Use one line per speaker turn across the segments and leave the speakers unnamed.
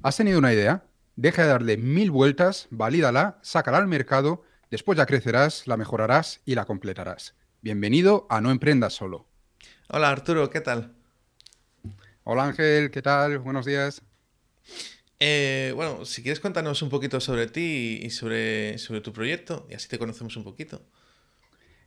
¿Has tenido una idea? Deja de darle mil vueltas, valídala, sácala al mercado, después ya crecerás, la mejorarás y la completarás. Bienvenido a No Emprendas Solo.
Hola Arturo, ¿qué tal?
Hola Ángel, ¿qué tal? Buenos días.
Eh, bueno, si quieres cuéntanos un poquito sobre ti y sobre, sobre tu proyecto y así te conocemos un poquito.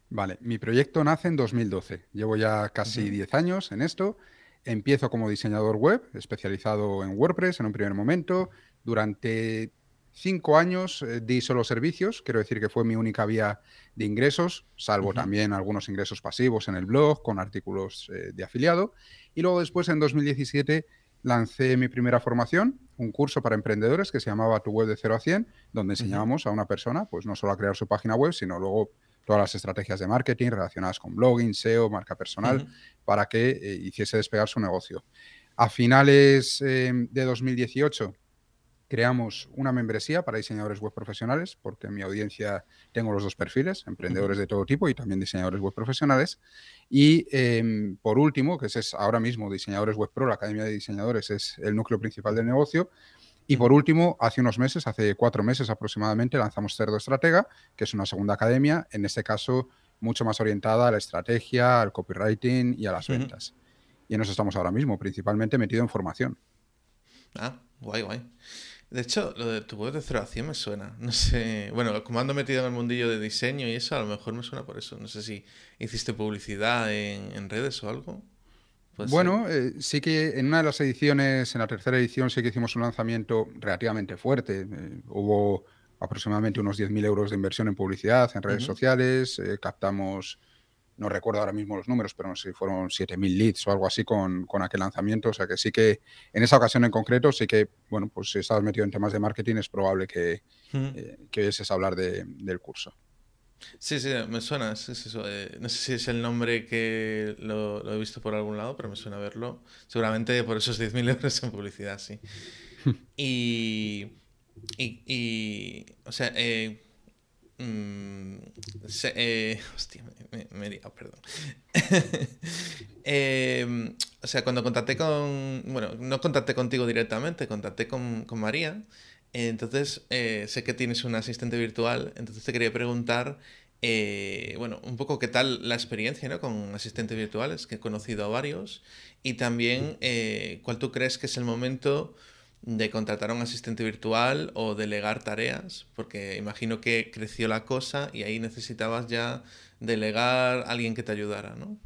Vale, mi proyecto nace en 2012. Llevo ya casi 10 años en esto. Empiezo como diseñador web, especializado en WordPress en un primer momento. Durante cinco años eh, di solo servicios, quiero decir que fue mi única vía de ingresos, salvo también algunos ingresos pasivos en el blog, con artículos eh, de afiliado. Y luego después, en 2017, lancé mi primera formación, un curso para emprendedores que se llamaba Tu web de 0 a 100, donde enseñábamos a una persona, pues no solo a crear su página web, sino luego todas las estrategias de marketing relacionadas con blogging, SEO, marca personal, para que eh, hiciese despegar su negocio. A finales eh, de 2018 creamos una membresía para diseñadores web profesionales, porque en mi audiencia tengo los dos perfiles, emprendedores de todo tipo y también diseñadores web profesionales. Y em, por último, que es ahora mismo Diseñadores Web Pro, la Academia de Diseñadores es el núcleo principal del negocio, y por último, hace unos meses, hace cuatro meses aproximadamente, lanzamos Cerdo Estratega, que es una segunda academia, en este caso mucho más orientada a la estrategia, al copywriting y a las ventas. Y en eso estamos ahora mismo, principalmente metido en formación.
Ah, guay, guay. De hecho, lo de tu web de cero me suena. No sé. Bueno, como ando metido en el mundillo de diseño y eso, a lo mejor me suena por eso. No sé si hiciste publicidad en redes o algo.
Pues bueno, eh, sí que en una de las ediciones, en la tercera edición, sí que hicimos un lanzamiento relativamente fuerte. Eh, hubo aproximadamente unos 10.000 euros de inversión en publicidad, en redes sociales, eh, captamos, no recuerdo ahora mismo los números, pero no sé si fueron 7.000 leads o algo así con, aquel lanzamiento. O sea que sí que en esa ocasión en concreto, sí que, bueno, pues si estabas metido en temas de marketing, es probable que, que oyes hablar del curso.
Sí, sí, me suena. Eh, no sé si es el nombre que lo, he visto por algún lado, pero me suena verlo. Seguramente por esos 10.000 euros en publicidad, sí. y, y, o sea, eh, mm, eh, hostia, me, he liado, perdón. o sea, cuando contacté con, bueno, no contacté contigo directamente, contacté con, con María entonces, sé que tienes un asistente virtual, entonces te quería preguntar, eh, bueno, un poco qué tal la experiencia ¿no? con asistentes virtuales, que he conocido a varios, y también eh, cuál tú crees que es el momento de contratar a un asistente virtual o delegar tareas, porque imagino que creció la cosa y ahí necesitabas ya delegar a alguien que te ayudara, ¿no?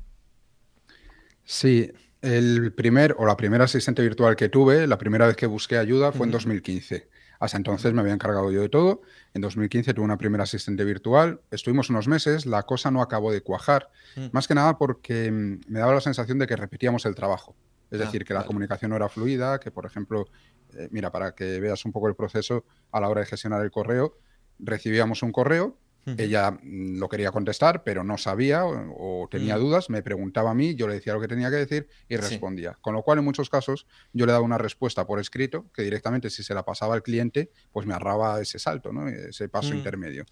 Sí, el primer o la primera asistente virtual que tuve, la primera vez que busqué ayuda fue en 2015. Hasta entonces me había encargado yo de todo. En 2015 tuve una primera asistente virtual. Estuvimos unos meses, la cosa no acabó de cuajar. Mm. Más que nada porque mm, me daba la sensación de que repetíamos el trabajo. Es ah, decir, que la comunicación no era fluida, que por ejemplo, eh, mira, para que veas un poco el proceso a la hora de gestionar el correo, recibíamos un correo, ella mm, lo quería contestar, pero no sabía o, tenía mm. dudas, me preguntaba a mí, yo le decía lo que tenía que decir y respondía. Con lo cual, en muchos casos, yo le daba una respuesta por escrito que directamente, si se la pasaba al cliente, pues me ahorraba ese salto, ¿no? ese paso mm. intermedio.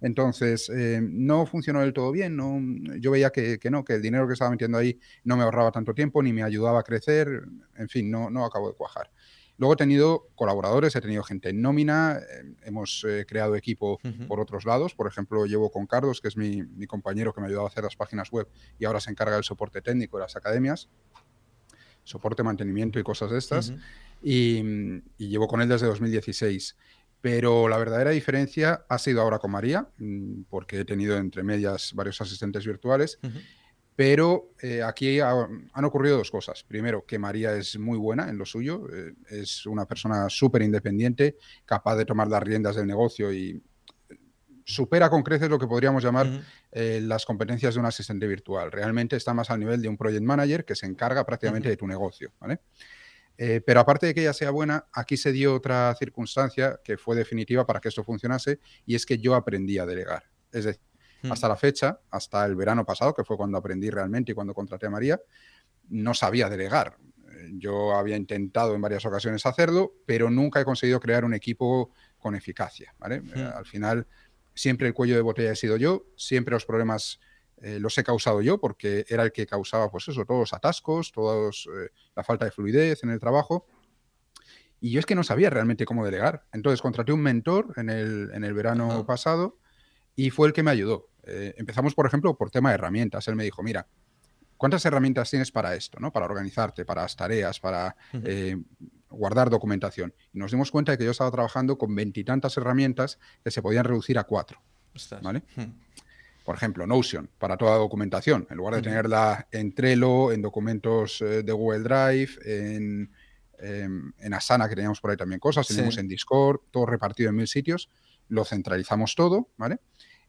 Entonces, eh, no funcionó del todo bien. No, yo veía que, no, que el dinero que estaba metiendo ahí no me ahorraba tanto tiempo ni me ayudaba a crecer. En fin, no, no acabó de cuajar. Luego he tenido colaboradores, he tenido gente en nómina, eh, hemos eh, creado equipo por otros lados. Por ejemplo, llevo con Carlos, que es mi, compañero que me ha ayudado a hacer las páginas web y ahora se encarga del soporte técnico de las academias, soporte, mantenimiento y cosas de estas. y, llevo con él desde 2016. Pero la verdadera diferencia ha sido ahora con María, mm, porque he tenido entre medias varios asistentes virtuales. Pero eh, aquí han ocurrido dos cosas. Primero, que María es muy buena en lo suyo, eh, es una persona súper independiente, capaz de tomar las riendas del negocio y supera con creces lo que podríamos llamar eh, las competencias de un asistente virtual. Realmente está más al nivel de un project manager que se encarga prácticamente de tu negocio. pero aparte de que ella sea buena, aquí se dio otra circunstancia que fue definitiva para que esto funcionase y es que yo aprendí a delegar. Es decir, Hmm. Hasta la fecha, hasta el verano pasado, que fue cuando aprendí realmente y cuando contraté a María, no sabía delegar. Eh, yo había intentado en varias ocasiones hacerlo, pero nunca he conseguido crear un equipo con eficacia. Eh, hmm. Al final, siempre el cuello de botella he sido yo, siempre los problemas eh, los he causado yo, porque era el que causaba, pues eso, todos los atascos, todos la falta de fluidez en el trabajo. Y yo es que no sabía realmente cómo delegar. Entonces contraté un mentor en el, en el verano pasado y fue el que me ayudó. Eh, empezamos, por ejemplo, por tema de herramientas. Él me dijo, mira, ¿cuántas herramientas tienes para esto? ¿no? Para organizarte, para las tareas, para eh, guardar documentación. Y nos dimos cuenta de que yo estaba trabajando con veintitantas herramientas que se podían reducir a cuatro. ¿vale? Por ejemplo, Notion, para toda documentación. En lugar de tenerla en Trello, en documentos eh, de Google Drive, en Em, en Asana, que teníamos por ahí también cosas, tenemos en Discord, todo repartido en mil sitios, lo centralizamos todo, ¿vale?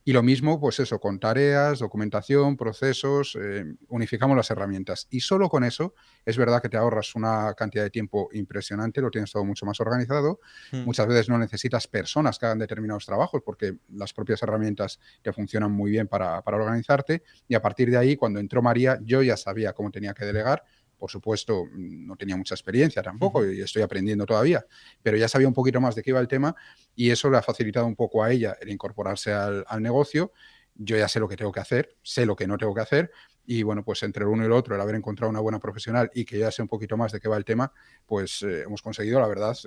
Y lo mismo, pues eso, con tareas, documentación, procesos, em, unificamos las herramientas. Y solo con eso es verdad que te ahorras una cantidad de tiempo impresionante, lo tienes todo mucho más organizado. Hmm. Muchas veces no necesitas personas que hagan determinados trabajos porque las propias herramientas te funcionan muy bien para, para organizarte. Y a partir de ahí, cuando entró María, yo ya sabía cómo tenía que delegar por supuesto, no tenía mucha experiencia tampoco y estoy aprendiendo todavía, pero ya sabía un poquito más de qué iba el tema y eso le ha facilitado un poco a ella el incorporarse al, negocio. Yo ya sé lo que tengo que hacer, sé lo que no tengo que hacer y bueno, pues entre el uno y el otro, el haber encontrado una buena profesional y que ya sé un poquito más de qué va el tema, pues eh, hemos conseguido, la verdad,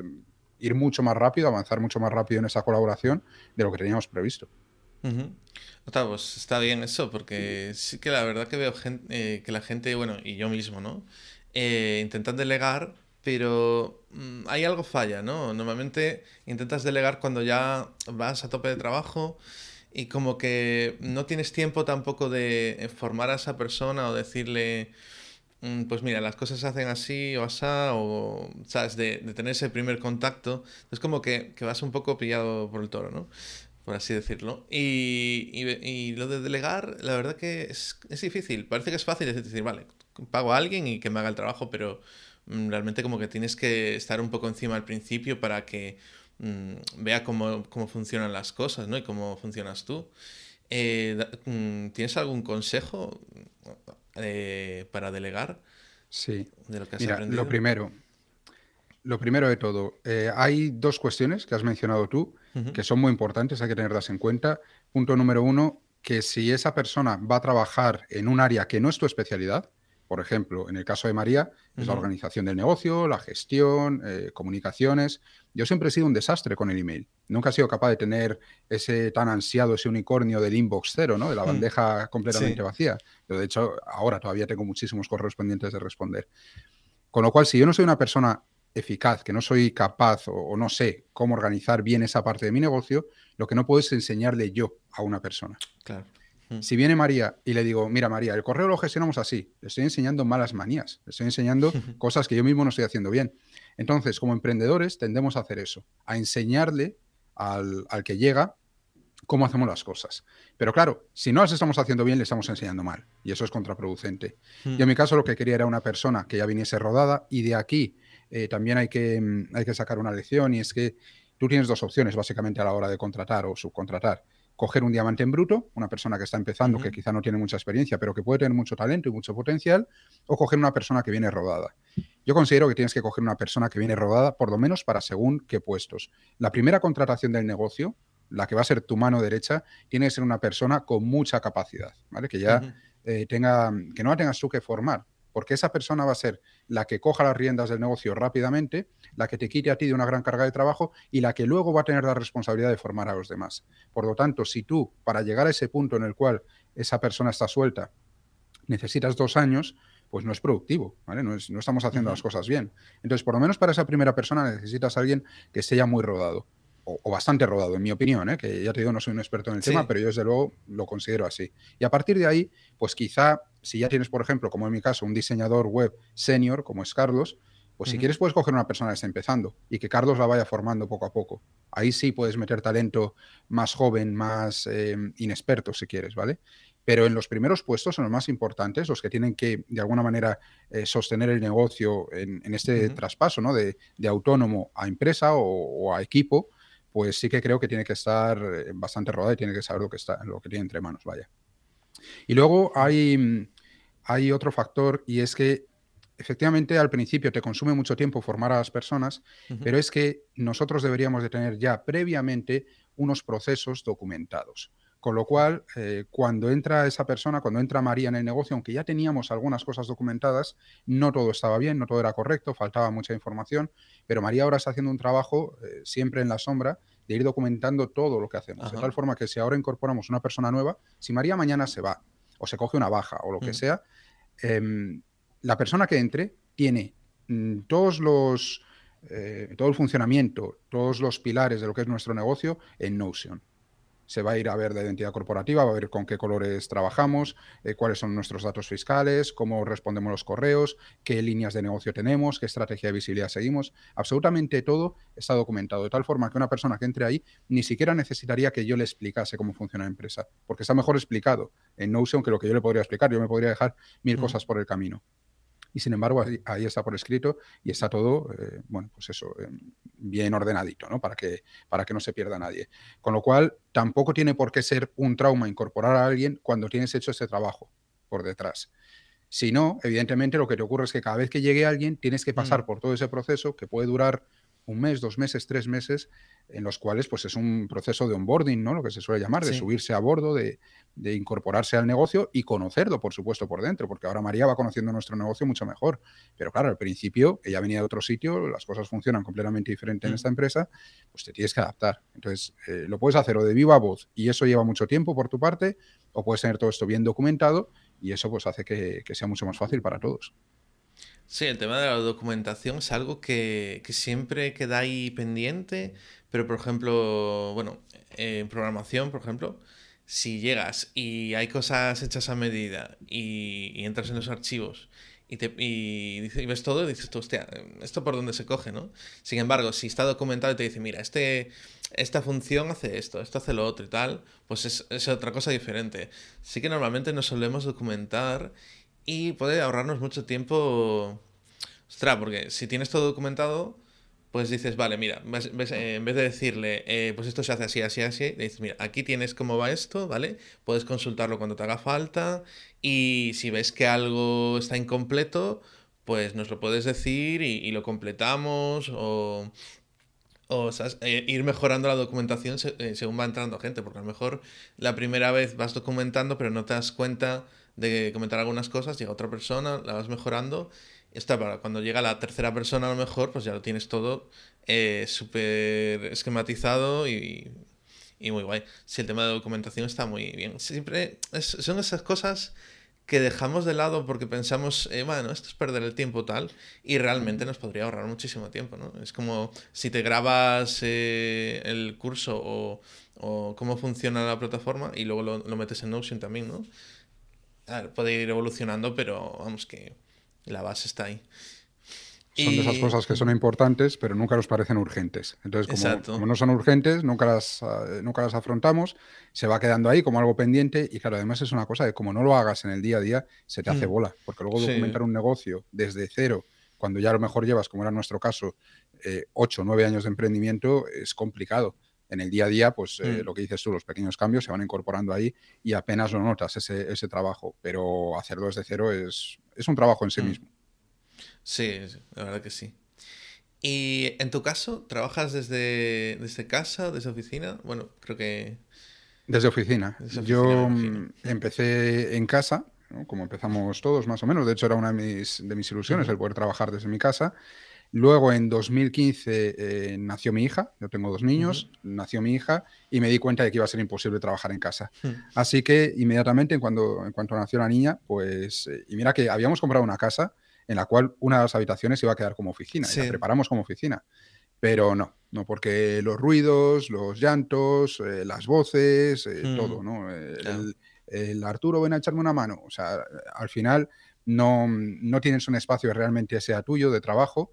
ir mucho más rápido, avanzar mucho más rápido en esa colaboración de lo que teníamos previsto.
Pues está bien eso, porque sí que la verdad que veo gente, eh, que la gente, bueno, y yo mismo, ¿no? Eh, intentan delegar, pero mm, hay algo falla, ¿no? Normalmente intentas delegar cuando ya vas a tope de trabajo y como que no tienes tiempo tampoco de formar a esa persona o decirle, mm, pues mira, las cosas se hacen así o así, o, ¿sabes? De, de tener ese primer contacto. Es como que, que vas un poco pillado por el toro, ¿no? Por así decirlo. Y, y, lo de delegar, la verdad que es, es, difícil. Parece que es fácil es decir, vale, pago a alguien y que me haga el trabajo, pero mm, realmente como que tienes que estar un poco encima al principio para que mm, vea cómo, cómo, funcionan las cosas, ¿no? Y cómo funcionas tú. Eh, mm, ¿Tienes algún consejo eh, para delegar?
Sí. De lo que has Mira, Lo primero, lo primero de todo, eh, hay dos cuestiones que has mencionado tú que son muy importantes, hay que tenerlas en cuenta. Punto número uno, que si esa persona va a trabajar en un área que no es tu especialidad, por ejemplo, en el caso de María, es la organización del negocio, la gestión, eh, comunicaciones. Yo siempre he sido un desastre con el email. Nunca he sido capaz de tener ese tan ansiado, ese unicornio del inbox cero, ¿no? De la hmm. bandeja completamente vacía. Pero de hecho, ahora todavía tengo muchísimos correspondientes de responder. Con lo cual, si yo no soy una persona eficaz, que no soy capaz o, no sé cómo organizar bien esa parte de mi negocio, lo que no puedo es enseñarle yo a una persona. Claro. Mm. Si viene María y le digo, mira María, el correo lo gestionamos así, le estoy enseñando malas manías, le estoy enseñando cosas que yo mismo no estoy haciendo bien. Entonces, como emprendedores, tendemos a hacer eso, a enseñarle al, que llega cómo hacemos las cosas. Pero claro, si no las estamos haciendo bien, le estamos enseñando mal. Y eso es contraproducente. Mm. Yo en mi caso lo que quería era una persona que ya viniese rodada y de aquí eh, también hay que, mm, hay que sacar una lección y es que tú tienes dos opciones básicamente a la hora de contratar o subcontratar. Coger un diamante en bruto, una persona que está empezando, que quizá no tiene mucha experiencia, pero que puede tener mucho talento y mucho potencial, o coger una persona que viene rodada. Yo considero que tienes que coger una persona que viene rodada, por lo menos para según qué puestos. La primera contratación del negocio, la que va a ser tu mano derecha, tiene que ser una persona con mucha capacidad, ¿vale? Que ya eh, tenga, que no la tengas tú que formar, porque esa persona va a ser la que coja las riendas del negocio rápidamente, la que te quite a ti de una gran carga de trabajo y la que luego va a tener la responsabilidad de formar a los demás. Por lo tanto, si tú, para llegar a ese punto en el cual esa persona está suelta, necesitas dos años, pues no es productivo, ¿vale? No, estamos haciendo las cosas bien. Entonces, por lo menos para esa primera persona necesitas a alguien que esté ya muy rodado o, bastante rodado, en mi opinión, ¿eh? que ya te digo, no soy un experto en el tema, pero yo desde luego lo considero así. Y a partir de ahí, pues quizá, si ya tienes, por ejemplo, como en mi caso, un diseñador web senior, como es Carlos, pues si quieres puedes coger una persona que está empezando y que Carlos la vaya formando poco a poco. Ahí sí puedes meter talento más joven, más eh, inexperto, si quieres, ¿vale? Pero en los primeros puestos, en los más importantes, los que tienen que, de alguna manera, eh, sostener el negocio en, este traspaso, ¿no? De, autónomo a empresa o a equipo, pues sí que creo que tiene que estar eh, bastante rodada y tiene que saber lo que, está, lo que tiene entre manos, vaya. Y luego hay, mm, hay otro factor y es que efectivamente al principio te consume mucho tiempo formar a las personas, pero es que nosotros deberíamos de tener ya previamente unos procesos documentados. Con lo cual, eh, cuando entra esa persona, cuando entra María en el negocio, aunque ya teníamos algunas cosas documentadas, no todo estaba bien, no todo era correcto, faltaba mucha información, pero María ahora está haciendo un trabajo eh, siempre en la sombra de ir documentando todo lo que hacemos. De tal forma que si ahora incorporamos una persona nueva, si María mañana se va o se coge una baja o lo que mm. sea, em, la persona que entre tiene mm, todos los, eh, todo el funcionamiento, todos los pilares de lo que es nuestro negocio en Notion se va a ir a ver de identidad corporativa, va a ver con qué colores trabajamos, eh, cuáles son nuestros datos fiscales, cómo respondemos los correos, qué líneas de negocio tenemos, qué estrategia de visibilidad seguimos. Absolutamente todo está documentado, de tal forma que una persona que entre ahí ni siquiera necesitaría que yo le explicase cómo funciona la empresa, porque está mejor explicado en Notion que lo que yo le podría explicar. Yo me podría dejar mil cosas por el camino y sin embargo ahí, está por escrito y está todo, eh, bueno, pues eso, eh, bien ordenadito, ¿no? Para que, para que no se pierda nadie. Con lo cual, tampoco tiene por qué ser un trauma incorporar a alguien cuando tienes hecho ese trabajo por detrás. Si no, evidentemente lo que te ocurre es que cada vez que llegue alguien tienes que pasar mm. por todo ese proceso que puede durar un mes, dos meses, tres meses, en los cuales pues es un proceso de onboarding, ¿no? Lo que se suele llamar, de subirse a bordo, de, incorporarse al negocio y conocerlo, por supuesto, por dentro, porque ahora María va conociendo nuestro negocio mucho mejor. Pero claro, al principio, ella venía de otro sitio, las cosas funcionan completamente diferente en mm. esta empresa, pues te tienes que adaptar. Entonces, eh, lo puedes hacer o de viva voz y eso lleva mucho tiempo por tu parte, o puedes tener todo esto bien documentado y eso pues hace que sea mucho más fácil para todos.
Sí, el tema de la documentación es algo que, siempre queda ahí pendiente, pero por ejemplo, bueno, en programación, por ejemplo, si llegas y hay cosas hechas a medida y, entras en los archivos y, te, y, ves todo y dices tú, hostia, ¿esto por dónde se coge, no? Sin embargo, si está documentado y te dice, mira, este, esta función hace esto, esto hace lo otro y tal, pues es, es otra cosa diferente. Sí que normalmente nos solemos documentar y puede ahorrarnos mucho tiempo. Ostras, porque si tienes todo documentado, pues dices, vale, mira, eh, en vez de decirle, eh, pues esto se hace así, así, así, dices, mira, aquí tienes cómo va esto, ¿vale? Puedes consultarlo cuando te haga falta y si ves que algo está incompleto, pues nos lo puedes decir y, lo completamos o, o eh, ir mejorando la documentación según va entrando gente, porque a lo mejor la primera vez vas documentando pero no te das cuenta de comentar algunas cosas, llega otra persona, la vas mejorando. Está para cuando llega la tercera persona, a lo mejor, pues ya lo tienes todo eh, súper esquematizado y, y, muy guay. Si el tema de documentación está muy bien. Siempre son esas cosas que dejamos de lado porque pensamos, eh, bueno, esto es perder el tiempo tal, y realmente nos podría ahorrar muchísimo tiempo, ¿no? Es como si te grabas eh, el curso o, o, cómo funciona la plataforma y luego lo, lo metes en Notion también, ¿no? Puede ir evolucionando, pero vamos que la base está ahí.
Son de esas cosas que son importantes, pero nunca nos parecen urgentes. Entonces, como, no son urgentes, nunca las, ah, nunca las afrontamos, se va quedando ahí como algo pendiente. Y claro, además es una cosa de como no lo hagas en el día a día, se te hace mm. bola. Porque luego documentar un negocio desde cero, cuando ya a lo mejor llevas, como era nuestro caso, eh, ocho o nueve años de emprendimiento, es complicado en el día a día, pues eh, mm. lo que dices tú, los pequeños cambios se van incorporando ahí y apenas lo notas ese, ese trabajo, pero hacerlo desde cero es, es un trabajo en sí mm. mismo.
Sí, la verdad que sí. Y en tu caso, ¿trabajas desde, desde casa, desde oficina? Bueno, creo que...
Desde oficina. Yo mm, empecé en casa, como empezamos todos más o menos. De hecho, era una de mis, de mis ilusiones el poder trabajar desde mi casa. Luego, en 2015, eh, nació mi hija. Yo tengo dos niños, nació mi hija y me di cuenta de que iba a ser imposible trabajar en casa. Hmm. Así que inmediatamente, en, cuando, en cuanto nació la niña, pues, eh, y mira que habíamos comprado una casa en la cual una de las habitaciones iba a quedar como oficina, y la preparamos como oficina. Pero no, no, porque los ruidos, los llantos, eh, las voces, hmm. todo, ¿no? El, el, Arturo, ven a echarme una mano. O sea, al final no, no tienes un espacio que realmente sea tuyo de trabajo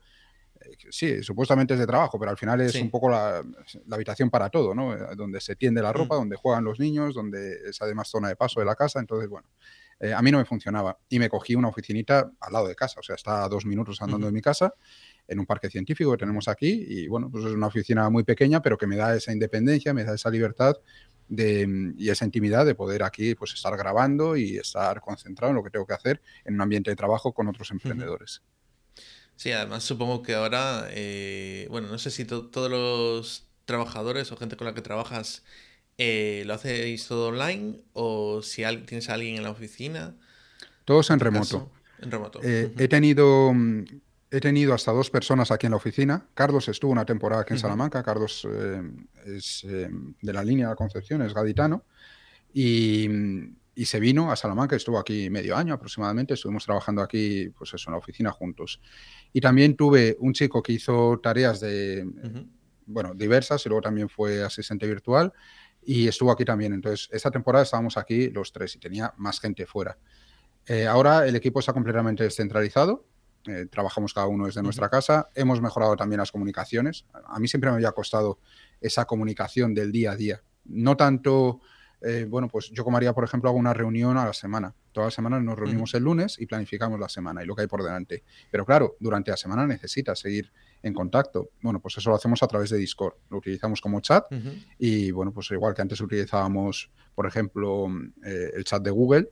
sí, supuestamente es de trabajo, pero al final es un poco la, habitación para todo, ¿no? Eh, donde se tiende la ropa, mm. donde juegan los niños, donde es además zona de paso de la casa. Entonces, bueno, eh, a mí no me funcionaba. Y me cogí una oficinita al lado de casa, o sea, está a dos minutos andando de mi casa, en un parque científico que tenemos aquí. Y bueno, pues es una oficina muy pequeña, pero que me da esa independencia, me da esa libertad. De, y esa intimidad de poder aquí pues estar grabando y estar concentrado en lo que tengo que hacer en un ambiente de trabajo con otros emprendedores.
Sí, además supongo que ahora, eh, bueno, no sé si todos los trabajadores o gente con la que trabajas Eh, ¿Lo hacéis todo online o si tienes a alguien en la oficina?
Todos en remoto.
En remoto.
Eh, he tenido mm, he tenido hasta dos personas aquí en la oficina. Carlos estuvo una temporada aquí en Salamanca. Carlos es de la línea de Concepción, es gaditano. Y, y, se vino a Salamanca, estuvo aquí medio año aproximadamente. Estuvimos trabajando aquí, pues eso, en la oficina juntos. Y también tuve un chico que hizo tareas de, bueno, diversas y luego también fue asistente virtual y estuvo aquí también. Entonces, esta temporada estábamos aquí los tres y tenía más gente fuera. Eh, ahora el equipo está completamente descentralizado. Eh, trabajamos cada uno desde nuestra casa. Hemos mejorado también las comunicaciones. A mí siempre me había costado esa comunicación del día a día. No tanto, eh, bueno, pues yo como haría, por ejemplo, hago una reunión a la semana. Todas las semanas nos reunimos el lunes y planificamos la semana y lo que hay por delante. Pero claro, durante la semana necesitas seguir en contacto. Bueno, pues eso lo hacemos a través de Discord. Lo utilizamos como chat y bueno, pues igual que antes utilizábamos, por ejemplo, eh, el chat de Google.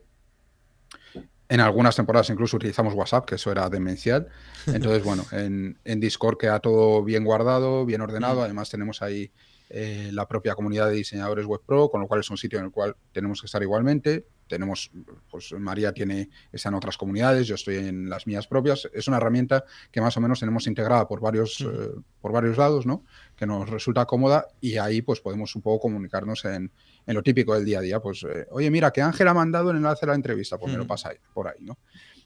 En algunas temporadas incluso utilizamos WhatsApp, que eso era demencial. Entonces, bueno, en, en Discord queda todo bien guardado, bien ordenado. Además, tenemos ahí eh, la propia comunidad de diseñadores web pro, con lo cual es un sitio en el cual tenemos que estar igualmente. Tenemos, pues María tiene, está en otras comunidades, yo estoy en las mías propias. Es una herramienta que más o menos tenemos integrada por varios, eh, por varios lados, ¿no? Que nos resulta cómoda y ahí pues podemos un poco comunicarnos en, en lo típico del día a día. Pues, eh, oye, mira, que Ángel ha mandado el enlace a la entrevista, pues me lo pasa ahí, por ahí, ¿no?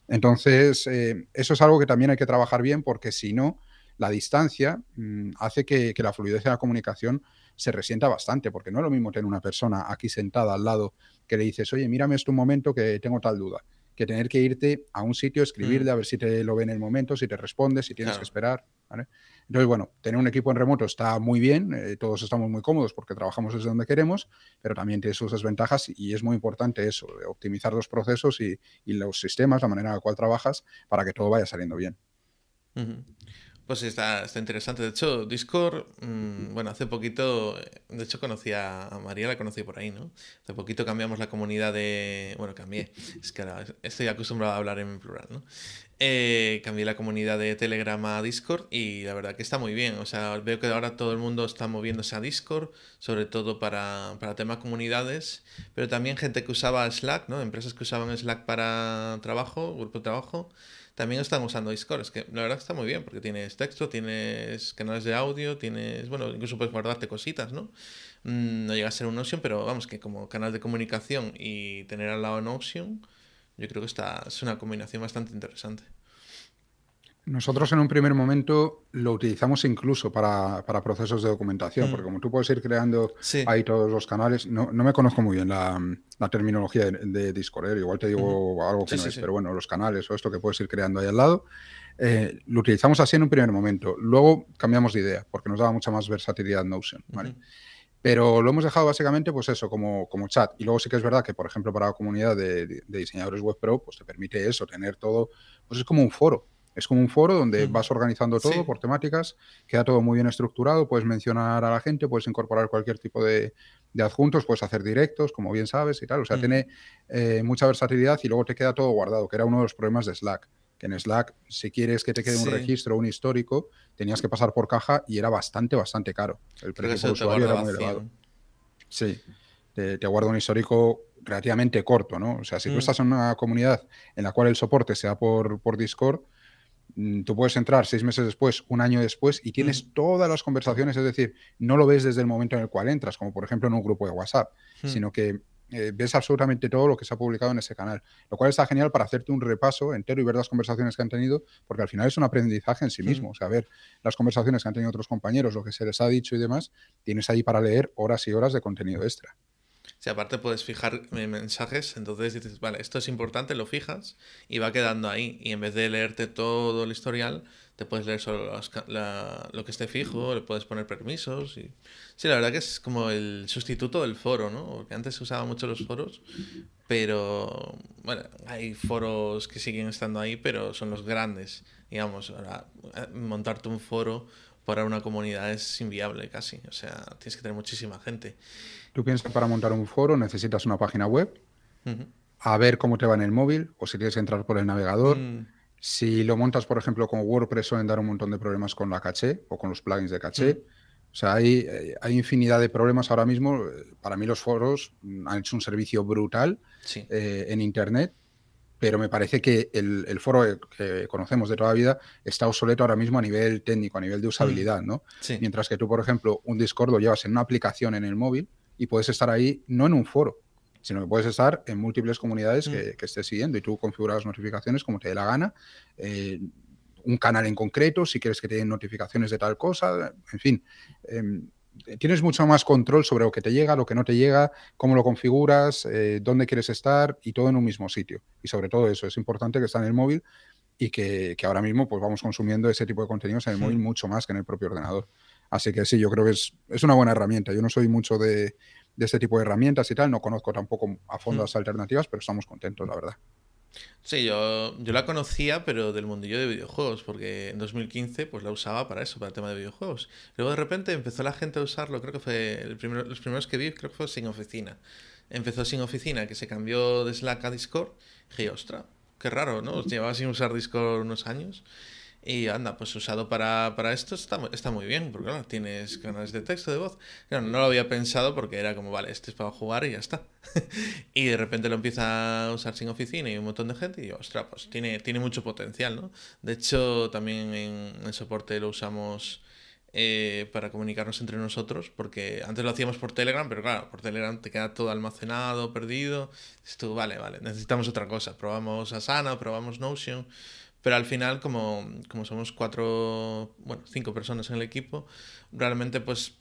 Entonces, eso es algo que también hay que trabajar bien porque si no, la distancia mm, hace que, la fluidez de la comunicación se resienta bastante, porque no es lo mismo tener una persona aquí sentada al lado que le dices, oye, mírame esto un momento que tengo tal duda, que tener que irte a un sitio, escribirle, mm. a ver si te lo ve en el momento, si te responde, si tienes que esperar. Entonces, bueno, tener un equipo en remoto está muy bien, eh, todos estamos muy cómodos porque trabajamos desde donde queremos, pero también tiene sus desventajas y es muy importante eso, optimizar los procesos y, los sistemas, la manera en la cual trabajas, para que todo vaya saliendo bien.
Pues está, está interesante. De hecho, Discord, mm, bueno, hace poquito, de hecho conocí a, María, la conocí por ahí, ¿no? Hace poquito cambiamos la comunidad de... Bueno, cambié, es que ahora estoy acostumbrado a hablar en plural, ¿no? Eh, cambié la comunidad de Telegram a Discord y la verdad que está muy bien. O sea, veo que ahora todo el mundo está moviéndose a Discord, sobre todo para, para temas comunidades, pero también gente que usaba Slack, ¿no? Empresas que usaban Slack para trabajo, grupo de trabajo también están usando Discord. Es que la verdad está muy bien porque tienes texto, tienes canales de audio, tienes, bueno, incluso puedes guardarte cositas, ¿no? Mm, no llega a ser un Notion, pero vamos, que como canal de comunicación y tener al lado Notion, yo creo que está, es una combinación bastante interesante.
Nosotros en un primer momento lo utilizamos incluso para, procesos de documentación, mm. porque como tú puedes ir creando ahí todos los canales, no, me conozco muy bien la, terminología de, Discord, ¿eh? igual te digo algo que no es, pero bueno, los canales o esto que puedes ir creando ahí al lado, eh, lo utilizamos así en un primer momento. Luego cambiamos de idea, porque nos daba mucha más versatilidad Notion, ¿vale? Pero lo hemos dejado básicamente, pues eso, como, como chat. Y luego sí que es verdad que, por ejemplo, para la comunidad de, de diseñadores web pro, pues te permite eso, tener todo, pues es como un foro. Es como un foro donde vas organizando todo por temáticas, queda todo muy bien estructurado, puedes mencionar a la gente, puedes incorporar cualquier tipo de, adjuntos, puedes hacer directos, como bien sabes y tal. O sea, tiene eh, mucha versatilidad y luego te queda todo guardado, que era uno de los problemas de Slack. Que en Slack, si quieres que te quede un registro, un histórico, tenías que pasar por caja y era bastante, bastante caro. El precio por usuario era muy elevado. Sí, te, guarda un histórico relativamente corto, ¿no? O sea, si tú mm. estás en una comunidad en la cual el soporte sea por, por Discord, tú puedes entrar seis meses después, un año después, y tienes todas las conversaciones, es decir, no lo ves desde el momento en el cual entras, como por ejemplo en un grupo de WhatsApp, sino que eh, ves absolutamente todo lo que se ha publicado en ese canal, lo cual está genial para hacerte un repaso entero y ver las conversaciones que han tenido, porque al final es un aprendizaje en sí mismo, o sea, ver las conversaciones que han tenido otros compañeros, lo que se les ha dicho y demás, tienes ahí para leer horas y horas de contenido extra.
Si aparte puedes fijar mensajes, entonces dices, vale, esto es importante, lo fijas y va quedando ahí. Y en vez de leerte todo el historial, te puedes leer solo lo que esté fijo, le puedes poner permisos. Sí, la verdad que es como el sustituto del foro, ¿no? Porque antes se usaban mucho los foros, pero bueno, hay foros que siguen estando ahí, pero son los grandes. Digamos, ahora, eh, montarte un foro para una comunidad es inviable casi. O sea, tienes que tener muchísima gente.
Tú piensas que para montar un foro necesitas una página web, a ver cómo te va en el móvil o si tienes que entrar por el navegador. Mm. Si lo montas, por ejemplo, con WordPress suelen dar un montón de problemas con la caché o con los plugins de caché. O sea, hay, eh, hay infinidad de problemas ahora mismo. Para mí los foros mm, han hecho un servicio brutal eh, en Internet, pero me parece que el, foro que conocemos de toda la vida está obsoleto ahora mismo a nivel técnico, a nivel de usabilidad, ¿no? Mientras que tú, por ejemplo, un Discord lo llevas en una aplicación en el móvil y puedes estar ahí, no en un foro, sino que puedes estar en múltiples comunidades que, que, estés siguiendo y tú configuras las notificaciones como te dé la gana. Eh, un canal en concreto, si quieres que te den notificaciones de tal cosa, en fin. Em, tienes mucho más control sobre lo que te llega, lo que no te llega, cómo lo configuras, eh, dónde quieres estar y todo en un mismo sitio. Y sobre todo eso, es importante que está en el móvil y que, ahora mismo pues vamos consumiendo ese tipo de contenidos en el móvil mucho más que en el propio ordenador. Así que sí, yo creo que es, es una buena herramienta. Yo no soy mucho de, de este tipo de herramientas y tal, no conozco tampoco a fondo las alternativas, pero estamos contentos, la verdad.
Sí, yo, yo la conocía, pero del mundillo de videojuegos, porque en 2015 pues la usaba para eso, para el tema de videojuegos. Luego de repente empezó la gente a usarlo, creo que fue el primero, los primeros que vi, creo que fue sin oficina. Empezó sin oficina, que se cambió de Slack a Discord. Y dije, ostra, qué raro, ¿no? Llevaba sin usar Discord unos años. Y anda, pues usado para, para esto está, está muy bien, porque claro, tienes canales de texto, de voz. no lo había pensado porque era como, vale, este es para jugar y ya está. y de repente lo empieza a usar sin oficina y un montón de gente y yo, ostras, pues tiene, tiene mucho potencial, ¿no? De hecho, también en, el soporte lo usamos eh, para comunicarnos entre nosotros, porque antes lo hacíamos por Telegram, pero claro, por Telegram te queda todo almacenado, perdido. Esto, vale, vale, necesitamos otra cosa. Probamos Asana, probamos Notion. Pero al final, como, como somos cuatro, bueno, cinco personas en el equipo, realmente pues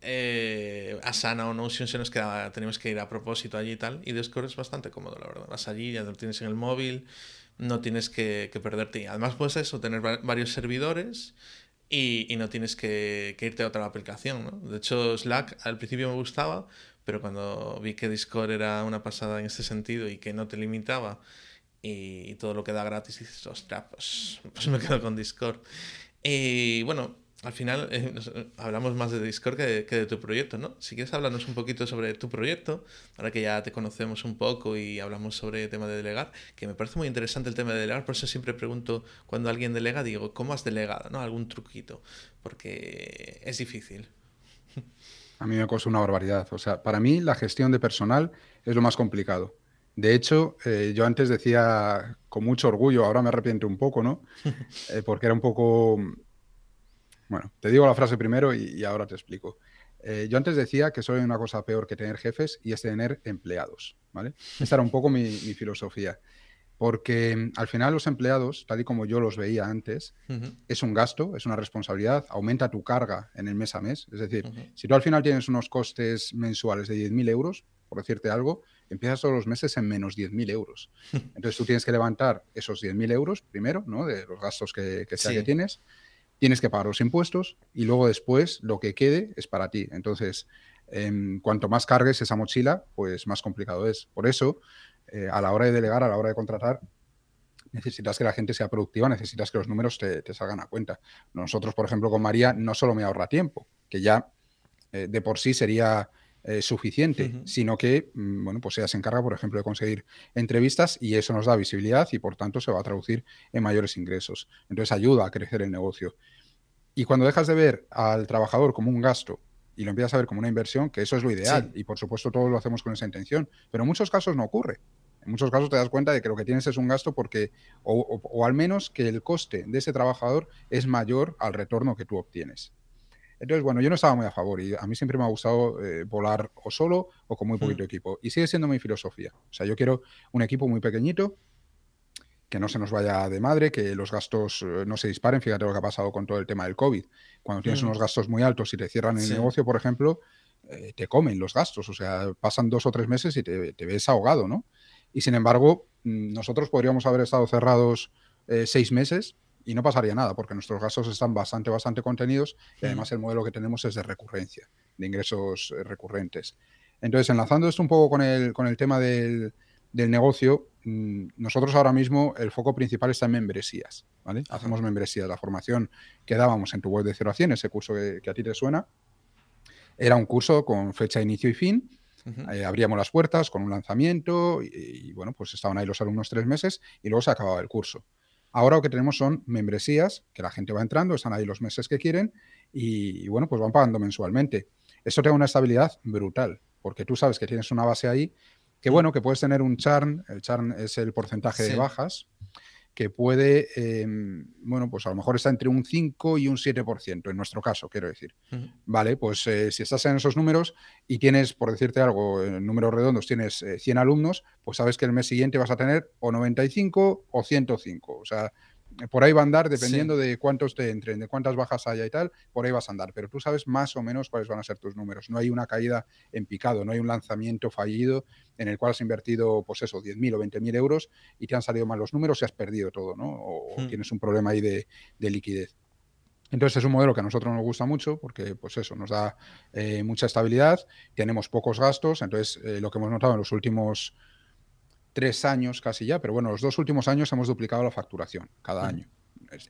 eh, Asana o Notion se nos quedaba, tenemos que ir a propósito allí y tal. Y Discord es bastante cómodo, la verdad. Vas allí, ya lo tienes en el móvil, no tienes que, que perderte. Además, pues eso, tener varios servidores y, y no tienes que, que, irte a otra aplicación. ¿no? De hecho, Slack al principio me gustaba, pero cuando vi que Discord era una pasada en este sentido y que no te limitaba y, todo lo que da gratis y dices, ostras, pues, pues, me quedo con Discord. Y bueno, al final eh, hablamos más de Discord que de, tu proyecto, ¿no? Si quieres hablarnos un poquito sobre tu proyecto, ahora que ya te conocemos un poco y hablamos sobre el tema de delegar, que me parece muy interesante el tema de delegar, por eso siempre pregunto cuando alguien delega, digo, ¿cómo has delegado? ¿no? Algún truquito, porque es difícil.
A mí me cuesta una barbaridad. O sea, para mí la gestión de personal es lo más complicado. De hecho, eh, yo antes decía con mucho orgullo, ahora me arrepiento un poco, ¿no? Eh, porque era un poco... Bueno, te digo la frase primero y, ahora te explico. Eh, yo antes decía que solo hay una cosa peor que tener jefes y es tener empleados, ¿vale? Esta era un poco mi, filosofía. Porque mm, al final los empleados, tal y como yo los veía antes, es un gasto, es una responsabilidad, aumenta tu carga en el mes a mes. Es decir, si tú al final tienes unos costes mensuales de 10.000 euros, por decirte algo, empiezas todos los meses en menos 10.000 euros. Entonces tú tienes que levantar esos 10.000 euros primero, ¿no? De los gastos que, que sea que tienes. Tienes que pagar los impuestos y luego después lo que quede es para ti. Entonces, em, cuanto más cargues esa mochila, pues más complicado es. Por eso, eh, a la hora de delegar, a la hora de contratar, necesitas que la gente sea productiva, necesitas que los números te, salgan a cuenta. Nosotros, por ejemplo, con María, no solo me ahorra tiempo, que ya eh, de por sí sería eh, suficiente, sino que, mm, bueno, pues ella se encarga, por ejemplo, de conseguir entrevistas y eso nos da visibilidad y por tanto se va a traducir en mayores ingresos. Entonces ayuda a crecer el negocio. Y cuando dejas de ver al trabajador como un gasto y lo empiezas a ver como una inversión, que eso es lo ideal y por supuesto todos lo hacemos con esa intención, pero en muchos casos no ocurre. En muchos casos te das cuenta de que lo que tienes es un gasto porque, o al menos que el coste de ese trabajador es mayor al retorno que tú obtienes. Entonces, bueno, yo no estaba muy a favor y a mí siempre me ha gustado eh, volar o solo o con muy mm. poquito equipo. Y sigue siendo mi filosofía. O sea, yo quiero un equipo muy pequeñito, que no se nos vaya de madre, que los gastos eh, no se disparen. Fíjate lo que ha pasado con todo el tema del COVID. Cuando tienes mm. unos gastos muy altos y te cierran el negocio, por ejemplo, eh, te comen los gastos. O sea, pasan dos o tres meses y te, ves ahogado, ¿no? Y sin embargo, mm, nosotros podríamos haber estado cerrados seis meses y no pasaría nada porque nuestros gastos están bastante, bastante contenidos y además el modelo que tenemos es de recurrencia, de ingresos eh, recurrentes. Entonces, enlazando esto un poco con el, con el tema del, del negocio, mm, nosotros ahora mismo el foco principal está en membresías, ¿vale? Hacemos membresías. La formación que dábamos en tu web de 0 a 100, ese curso que, a ti te suena, era un curso con fecha de inicio y fin. Eh, abríamos las puertas con un lanzamiento y, y, bueno, pues estaban ahí los alumnos tres meses y luego se acababa el curso. Ahora lo que tenemos son membresías, que la gente va entrando, están ahí los meses que quieren, y, bueno, pues van pagando mensualmente. Esto te da una estabilidad brutal, porque tú sabes que tienes una base ahí, que mm. bueno, que puedes tener un churn, el churn es el porcentaje de bajas, que puede, em, bueno, pues a lo mejor está entre un 5 y un 7%, en nuestro caso, quiero decir. Vale, pues eh, si estás en esos números y tienes, por decirte algo, en números redondos, tienes 100 eh, alumnos, pues sabes que el mes siguiente vas a tener o 95 o 105. O sea, por ahí va a andar, dependiendo de cuántos te entren, de cuántas bajas haya y tal, por ahí vas a andar. Pero tú sabes más o menos cuáles van a ser tus números. No hay una caída en picado, no hay un lanzamiento fallido en el cual has invertido, pues eso, 10.000 o 20.000 euros y te han salido mal los números y has perdido todo, ¿no? O, hmm. tienes un problema ahí de, liquidez. Entonces es un modelo que a nosotros nos gusta mucho porque, pues eso, nos da eh, mucha estabilidad, tenemos pocos gastos, entonces eh, lo que hemos notado en los últimos tres años casi ya, pero bueno, los dos últimos años hemos duplicado la facturación cada año.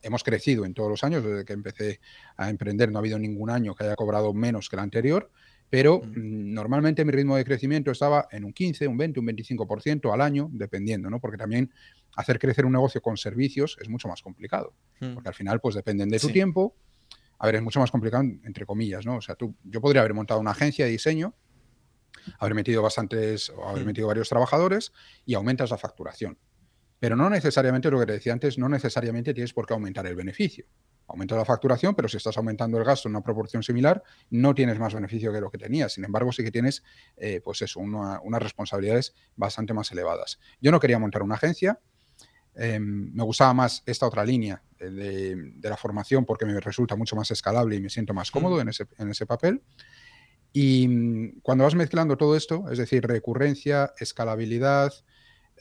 Hemos crecido en todos los años, desde que empecé a emprender no ha habido ningún año que haya cobrado menos que el anterior, pero mm, normalmente mi ritmo de crecimiento estaba en un 15, un 20, un 25% al año, dependiendo, ¿no? Porque también hacer crecer un negocio con servicios es mucho más complicado, porque al final pues dependen de tu tiempo. A ver, es mucho más complicado entre comillas, ¿no? O sea, tú, yo podría haber montado una agencia de diseño haber metido bastantes o haber metido varios trabajadores y aumentas la facturación. Pero no necesariamente, lo que te decía antes, no necesariamente tienes por qué aumentar el beneficio. Aumentas la facturación, pero si estás aumentando el gasto en una proporción similar, no tienes más beneficio que lo que tenías. Sin embargo, sí que tienes, eh, pues eso, unas responsabilidades bastante más elevadas. Yo no quería montar una agencia, em, me gustaba más esta otra línea eh, de, la formación porque me resulta mucho más escalable y me siento más cómodo mm. en, ese, en ese papel. Y mm, cuando vas mezclando todo esto, es decir, recurrencia, escalabilidad,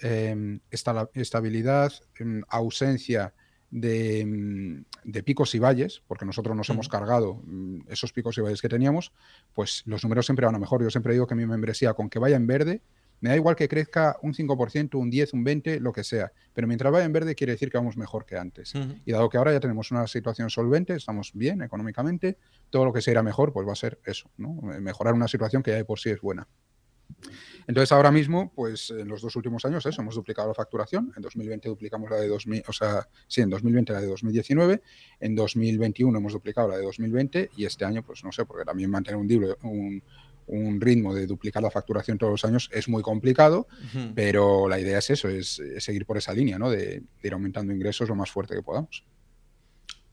em, estabilidad, em, ausencia mm, de, picos y valles, porque nosotros nos hemos cargado mm, esos picos y valles que teníamos, pues los números siempre van a mejor. Yo siempre digo que mi membresía, con que vaya en verde, me da igual que crezca un 5%, un 10, un 20, lo que sea. Pero mientras vaya en verde quiere decir que vamos mejor que antes. Y dado que ahora ya tenemos una situación solvente, estamos bien económicamente, todo lo que se irá mejor pues va a ser eso, ¿no? Mejorar una situación que ya de por sí es buena. Entonces ahora mismo, pues en los dos últimos años eso, hemos duplicado la facturación. En 2020 duplicamos la de 2000, o sea, sí, en 2020 la de 2019, en 2021 hemos duplicado la de 2020 y este año, pues no sé, porque también mantener un, un, un ritmo de duplicar la facturación todos los años es muy complicado, pero la idea es eso, es, seguir por esa línea, ¿no? De, ir aumentando ingresos lo más fuerte que podamos.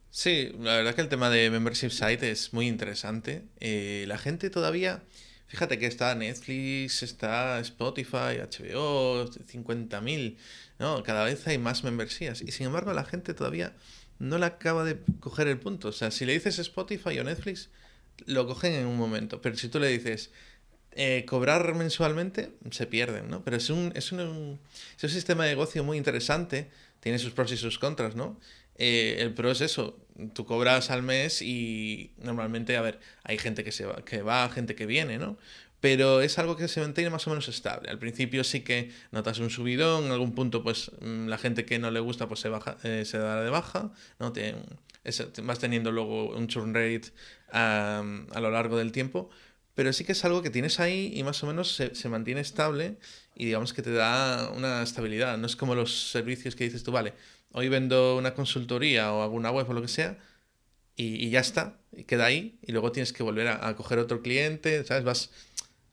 Sí, la verdad que el tema de Membership Site es muy interesante. Eh, la gente todavía, fíjate que está Netflix, está Spotify, HBO, 50.000, ¿no? Cada vez hay más membresías. Y sin embargo la gente todavía no le acaba de coger el punto. O sea, si le dices Spotify o Netflix, lo cogen en un momento. Pero si tú le dices eh, cobrar mensualmente, se pierden, ¿no? Pero es un, es, un, es un sistema de negocio muy interesante, tiene sus pros y sus contras, ¿no? Eh, el pro es eso, tú cobras al mes y normalmente, a ver, hay gente que, se va, que va, gente que viene, ¿no? Pero es algo que se mantiene más o menos estable. Al principio sí que notas un subidón, en algún punto pues mm, la gente que no le gusta pues se, baja, eh, se da de baja, ¿no? Te, vas teniendo luego un churn rate a lo largo del tiempo, pero sí que es algo que tienes ahí y más o menos se, mantiene estable y digamos que te da una estabilidad. No es como los servicios que dices tú, vale, hoy vendo una consultoría o alguna web o lo que sea y, ya está, y queda ahí y luego tienes que volver a, coger otro cliente, ¿sabes? Vas,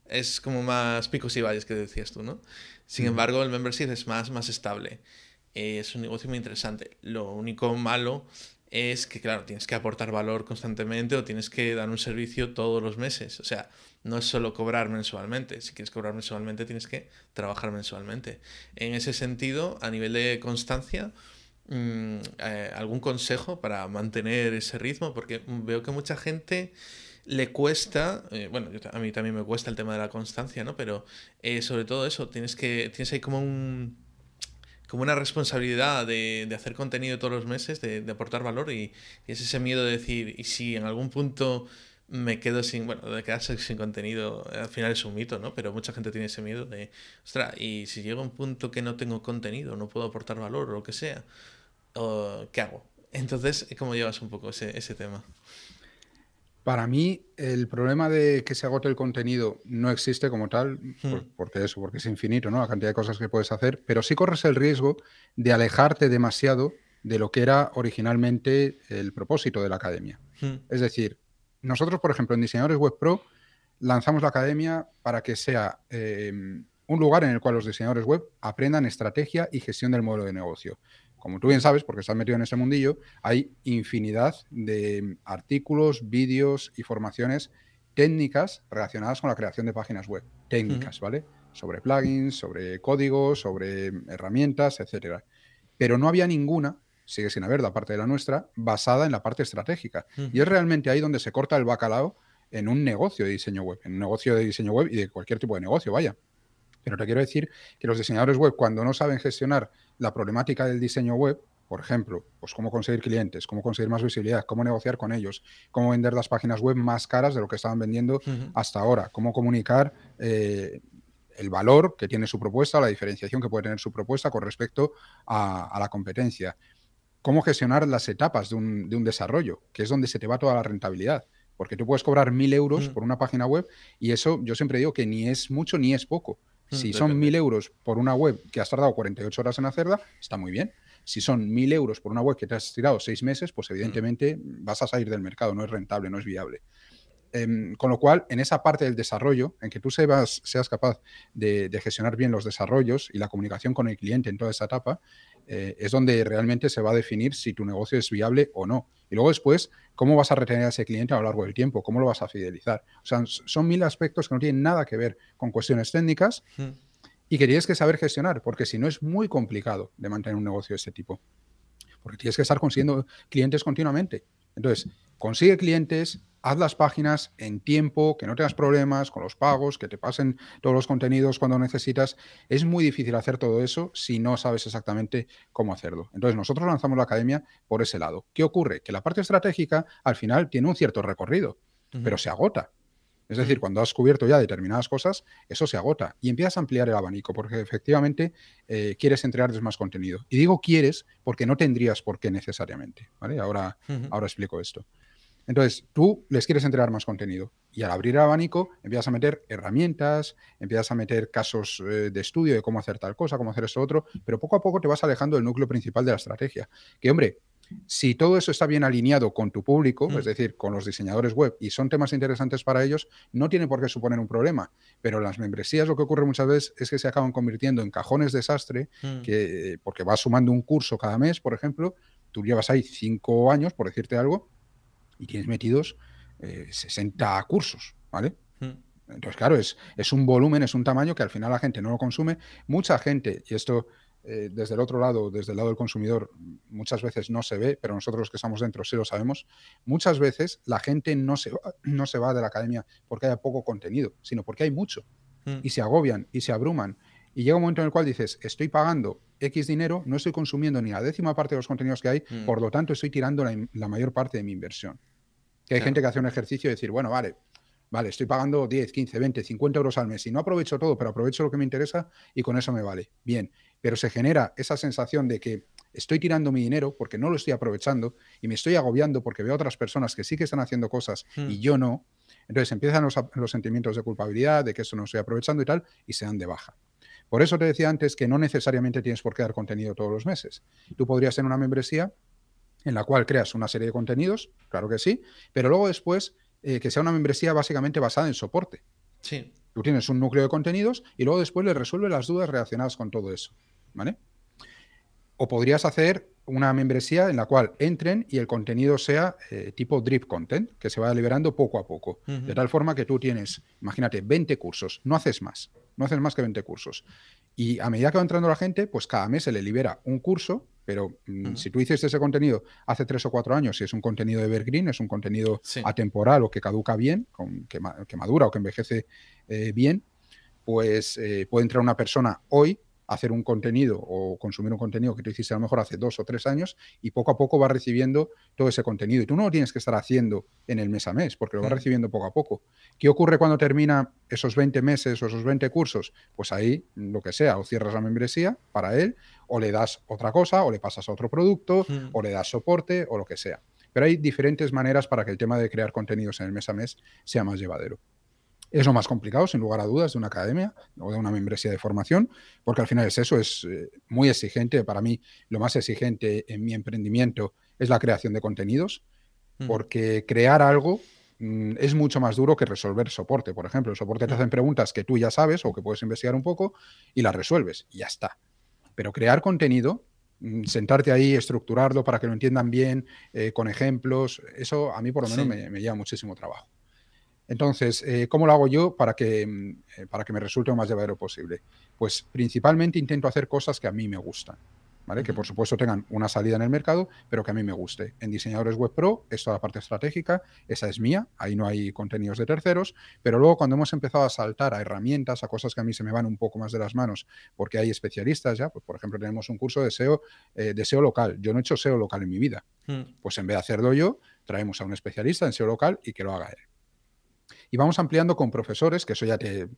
es como más picos y valles que decías tú, ¿no? Sin embargo, el membership es más, más estable. es un negocio muy interesante. Lo único malo es que, claro, tienes que aportar valor constantemente o tienes que dar un servicio todos los meses. O sea, no es solo cobrar mensualmente. Si quieres cobrar mensualmente, tienes que trabajar mensualmente. En ese sentido, a nivel de constancia, mm, eh, ¿algún consejo para mantener ese ritmo? Porque veo que mucha gente le cuesta, eh, bueno, a mí también me cuesta el tema de la constancia, ¿no? Pero eh, sobre todo eso, tienes que, tienes ahí como un como una responsabilidad de, de, hacer contenido todos los meses, de, de aportar valor y, es ese miedo de decir, y si en algún punto me quedo sin, bueno, de quedarse sin contenido, al final es un mito, ¿no? Pero mucha gente tiene ese miedo de, ostras, y si llega un punto que no tengo contenido, no puedo aportar valor o lo que sea, ¿qué hago? Entonces, ¿cómo llevas un poco ese, ese tema?
Para mí, el problema de que se agote el contenido no existe como tal, hmm. porque eso, porque es infinito, ¿no? La cantidad de cosas que puedes hacer, pero sí corres el riesgo de alejarte demasiado de lo que era originalmente el propósito de la academia. Hmm. Es decir, nosotros, por ejemplo, en Diseñadores Web Pro, lanzamos la academia para que sea em, un lugar en el cual los diseñadores web aprendan estrategia y gestión del modelo de negocio. Como tú bien sabes, porque estás metido en ese mundillo, hay infinidad de artículos, vídeos y formaciones técnicas relacionadas con la creación de páginas web. Técnicas, ¿vale? Sobre plugins, sobre códigos, sobre herramientas, etcétera. Pero no había ninguna, sigue sin haber la parte de la nuestra, basada en la parte estratégica. Y es realmente ahí donde se corta el bacalao en un negocio de diseño web, en un negocio de diseño web y de cualquier tipo de negocio, vaya. Pero te quiero decir que los diseñadores web, cuando no saben gestionar la problemática del diseño web, por ejemplo, pues cómo conseguir clientes, cómo conseguir más visibilidad, cómo negociar con ellos, cómo vender las páginas web más caras de lo que estaban vendiendo hasta ahora, cómo comunicar eh, el valor que tiene su propuesta, la diferenciación que puede tener su propuesta con respecto a, la competencia, cómo gestionar las etapas de un, de un, desarrollo, que es donde se te va toda la rentabilidad. Porque tú puedes cobrar mil euros por una página web y eso yo siempre digo que ni es mucho ni es poco. Mm, si son mil euros por una web que has tardado 48 horas en hacerla, está muy bien. Si son mil euros por una web que te has tirado seis meses, pues evidentemente vas a salir del mercado, no es rentable, no es viable. Em, con lo cual, en esa parte del desarrollo, en que tú seas, seas capaz de, gestionar bien los desarrollos y la comunicación con el cliente en toda esa etapa, eh, es donde realmente se va a definir si tu negocio es viable o no. Y luego después, cómo vas a retener a ese cliente a lo largo del tiempo, cómo lo vas a fidelizar. O sea, son mil aspectos que no tienen nada que ver con cuestiones técnicas y que tienes que saber gestionar, porque si no es muy complicado de mantener un negocio de ese tipo. Porque tienes que estar consiguiendo clientes continuamente. Entonces, consigue clientes, haz las páginas en tiempo, que no tengas problemas con los pagos, que te pasen todos los contenidos cuando necesitas. Es muy difícil hacer todo eso si no sabes exactamente cómo hacerlo. Entonces, nosotros lanzamos la academia por ese lado. ¿Qué ocurre? Que la parte estratégica al final tiene un cierto recorrido, pero se agota. Es decir, cuando has cubierto ya determinadas cosas, eso se agota y empiezas a ampliar el abanico porque efectivamente eh, quieres entregarles más contenido. Y digo quieres porque no tendrías por qué necesariamente. ¿vale? Ahora, ahora explico esto. Entonces, tú les quieres entregar más contenido y al abrir el abanico empiezas a meter herramientas, empiezas a meter casos eh, de estudio de cómo hacer tal cosa, cómo hacer esto otro, pero poco a poco te vas alejando del núcleo principal de la estrategia. Que, hombre, si todo eso está bien alineado con tu público, mm. es decir, con los diseñadores web, y son temas interesantes para ellos, no tiene por qué suponer un problema. Pero las membresías lo que ocurre muchas veces es que se acaban convirtiendo en cajones desastre, mm. que, porque vas sumando un curso cada mes, por ejemplo, tú llevas ahí cinco años, por decirte algo, y tienes metidos 60 eh, cursos, ¿vale? Hmm. Entonces, claro, es, es, un volumen, es un tamaño que al final la gente no lo consume. Mucha gente, y esto eh, desde el otro lado, desde el lado del consumidor, muchas veces no se ve, pero nosotros los que estamos dentro sí lo sabemos. Muchas veces la gente no se va, no se va de la academia porque haya poco contenido, sino porque hay mucho. Hmm. Y se agobian y se abruman. Y llega un momento en el cual dices, estoy pagando X dinero, no estoy consumiendo ni la décima parte de los contenidos que hay, hmm. por lo tanto estoy tirando la mayor parte de mi inversión. Que hay gente que hace un ejercicio de decir, bueno, vale, vale, estoy pagando 10, 15, 20, 50 euros al mes y no aprovecho todo, pero aprovecho lo que me interesa y con eso me vale. Bien, pero se genera esa sensación de que estoy tirando mi dinero porque no lo estoy aprovechando y me estoy agobiando porque veo a otras personas que sí que están haciendo cosas y hmm. yo no. Entonces empiezan los, los, sentimientos de culpabilidad, de que esto no estoy aprovechando y tal, y se dan de baja. Por eso te decía antes que no necesariamente tienes por qué dar contenido todos los meses. Tú podrías tener una membresía en la cual creas una serie de contenidos, claro que sí, pero luego después eh, que sea una membresía básicamente basada en soporte.
Sí.
Tú tienes un núcleo de contenidos y luego después le resuelve las dudas relacionadas con todo eso. ¿Vale? O podrías hacer una membresía en la cual entren y el contenido sea eh, tipo drip content, que se vaya liberando poco a poco. De tal forma que tú tienes, imagínate, 20 cursos, no haces más, no haces más que 20 cursos. Y a medida que va entrando la gente, pues cada mes se le libera un curso pero mm, si tú hiciste ese contenido hace tres o cuatro años, si es un contenido de evergreen, es un contenido atemporal o que caduca bien, que, madura o que envejece eh, bien, pues eh, puede entrar una persona hoy hacer un contenido o consumir un contenido que tú hiciste a lo mejor hace dos o tres años y poco a poco va recibiendo todo ese contenido. Y tú no lo tienes que estar haciendo en el mes a mes, porque lo va recibiendo poco a poco. ¿Qué ocurre cuando termina esos 20 meses o esos 20 cursos? Pues ahí lo que sea, o cierras la membresía para él, o le das otra cosa, o le pasas a otro producto, o le das soporte, o lo que sea. Pero hay diferentes maneras para que el tema de crear contenidos en el mes a mes sea más llevadero. Es lo más complicado, sin lugar a dudas, de una academia o de una membresía de formación, porque al final es eso, es eh, muy exigente. Para mí, lo más exigente en mi emprendimiento es la creación de contenidos, porque crear algo mm, es mucho más duro que resolver soporte. Por ejemplo, el soporte te hacen preguntas que tú ya sabes o que puedes investigar un poco y las resuelves y ya está. Pero crear contenido, mm, sentarte ahí, estructurarlo para que lo entiendan bien, eh, con ejemplos, eso a mí por lo menos me, lleva muchísimo trabajo. Entonces, eh, ¿cómo lo hago yo para que, mm, eh, para que me resulte lo más llevadero posible? Pues principalmente intento hacer cosas que a mí me gustan. Que por supuesto tengan una salida en el mercado, pero que a mí me guste. En Diseñadores Web Pro es toda la parte estratégica, esa es mía, ahí no hay contenidos de terceros, pero luego cuando hemos empezado a saltar a herramientas, a cosas que a mí se me van un poco más de las manos, porque hay especialistas ya, pues por ejemplo tenemos un curso de SEO, eh, de SEO local. Yo no he hecho SEO local en mi vida. Hmm. Pues en vez de hacerlo yo, traemos a un especialista en SEO local y que lo haga él. Y vamos ampliando con profesores, que eso ya te, eh,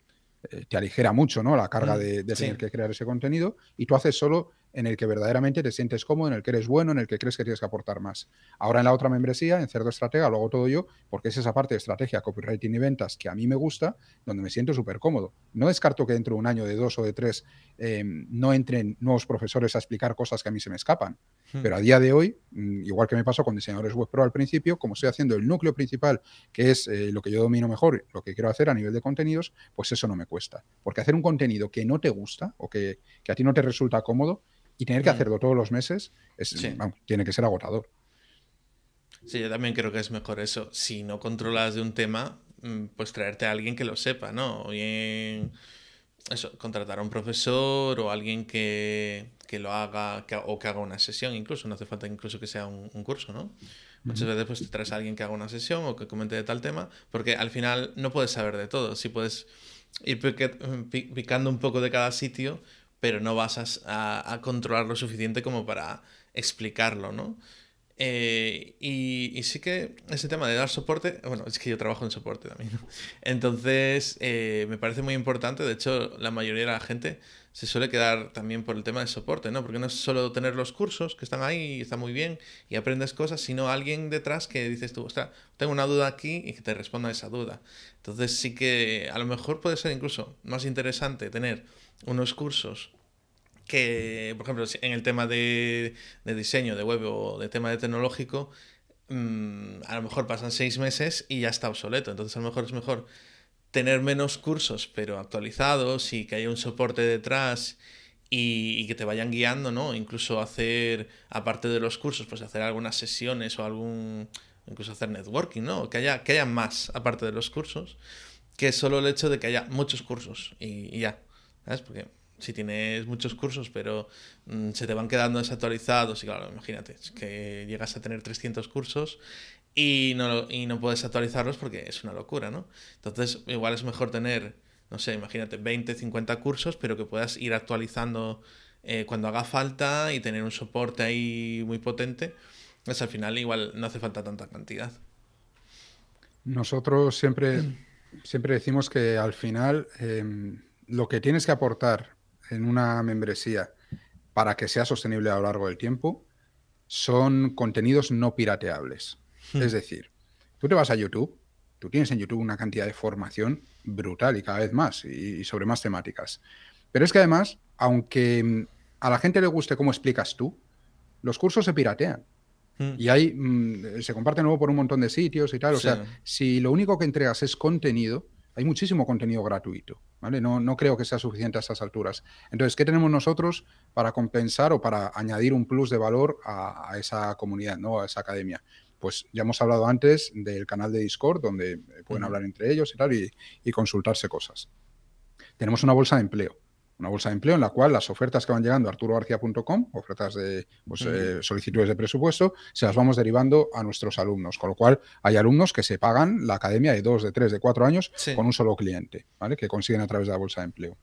te aligera mucho ¿no? la carga de, tener que crear ese contenido y tú haces solo en el que verdaderamente te sientes cómodo, en el que eres bueno, en el que crees que tienes que aportar más. Ahora en la otra membresía, en Cerdo Estratega, lo hago todo yo, porque es esa parte de estrategia, copywriting y ventas que a mí me gusta, donde me siento súper cómodo. No descarto que dentro de un año, de dos o de tres, em, no entren nuevos profesores a explicar cosas que a mí se me escapan. Hmm. Pero a día de hoy, mm, igual que me pasó con diseñadores web pro al principio, como estoy haciendo el núcleo principal, que es eh, lo que yo domino mejor, lo que quiero hacer a nivel de contenidos, pues eso no me cuesta. Porque hacer un contenido que no te gusta o que, que a ti no te resulta cómodo, y tener que mm. hacerlo todos los meses tiene que ser agotador.
Sí, yo también creo que es mejor eso. Si no controlas de un tema, mm, pues traerte a alguien que lo sepa, ¿no? O bien, eso, contratar a un profesor o alguien que, lo haga o que haga una sesión, incluso. No hace falta incluso que sea un, curso, ¿no? Muchas veces pues te traes a alguien que haga una sesión o que comente de tal tema, porque al final no puedes saber de todo. Si puedes ir picando un poco de cada sitio, pero no vas a, controlar lo suficiente como para explicarlo, ¿no? Eh, y, sí que ese tema de dar soporte, bueno, es que yo trabajo en soporte también, entonces eh, me parece muy importante, de hecho la mayoría de la gente se suele quedar también por el tema de soporte, ¿no? Porque no es solo tener los cursos que están ahí y está muy bien y aprendes cosas, sino alguien detrás que dices tú, ostras, tengo una duda aquí y que te responda esa duda. Entonces sí que a lo mejor puede ser incluso más interesante tener unos cursos que, por ejemplo, en el tema de, diseño de web o de tema de tecnológico, mm, a lo mejor pasan seis meses y ya está obsoleto. Entonces, a lo mejor es mejor tener menos cursos, pero actualizados y que haya un soporte detrás y, que te vayan guiando, ¿no? Incluso hacer, aparte de los cursos, pues hacer algunas sesiones o algún. incluso hacer networking, ¿no? Que haya, que haya más, aparte de los cursos, que solo el hecho de que haya muchos cursos y, y ya. ¿Sabes? Porque si tienes muchos cursos, pero mm, se te van quedando desactualizados, y claro, imagínate, que llegas a tener 300 cursos y no, y no puedes actualizarlos porque es una locura, ¿no? Entonces, igual es mejor tener, no sé, imagínate, 20, 50 cursos, pero que puedas ir actualizando eh, cuando haga falta y tener un soporte ahí muy potente. Pues al final igual no hace falta tanta cantidad.
Nosotros siempre, siempre decimos que al final em, lo que tienes que aportar en una membresía para que sea sostenible a lo largo del tiempo son contenidos no pirateables. Hmm. Es decir, tú te vas a YouTube, tú tienes en YouTube una cantidad de formación brutal y cada vez más y, sobre más temáticas. Pero es que además, aunque a la gente le guste cómo explicas tú, los cursos se piratean. Hmm. Y ahí mm, se comparten luego por un montón de sitios y tal. O sea, si lo único que entregas es contenido, hay muchísimo contenido gratuito, ¿vale? No, no creo que sea suficiente a estas alturas. Entonces, ¿qué tenemos nosotros para compensar o para añadir un plus de valor a, esa comunidad, ¿no? a esa academia? Pues ya hemos hablado antes del canal de Discord, donde pueden hablar entre ellos y tal, y consultarse cosas. Tenemos una bolsa de empleo una bolsa de empleo en la cual las ofertas que van llegando a arturogarcía.com, ofertas de pues, eh, solicitudes de presupuesto, se las vamos derivando a nuestros alumnos. Con lo cual, hay alumnos que se pagan la academia de dos, de tres, de cuatro años con un solo cliente, ¿vale? Que consiguen a través de la bolsa de empleo.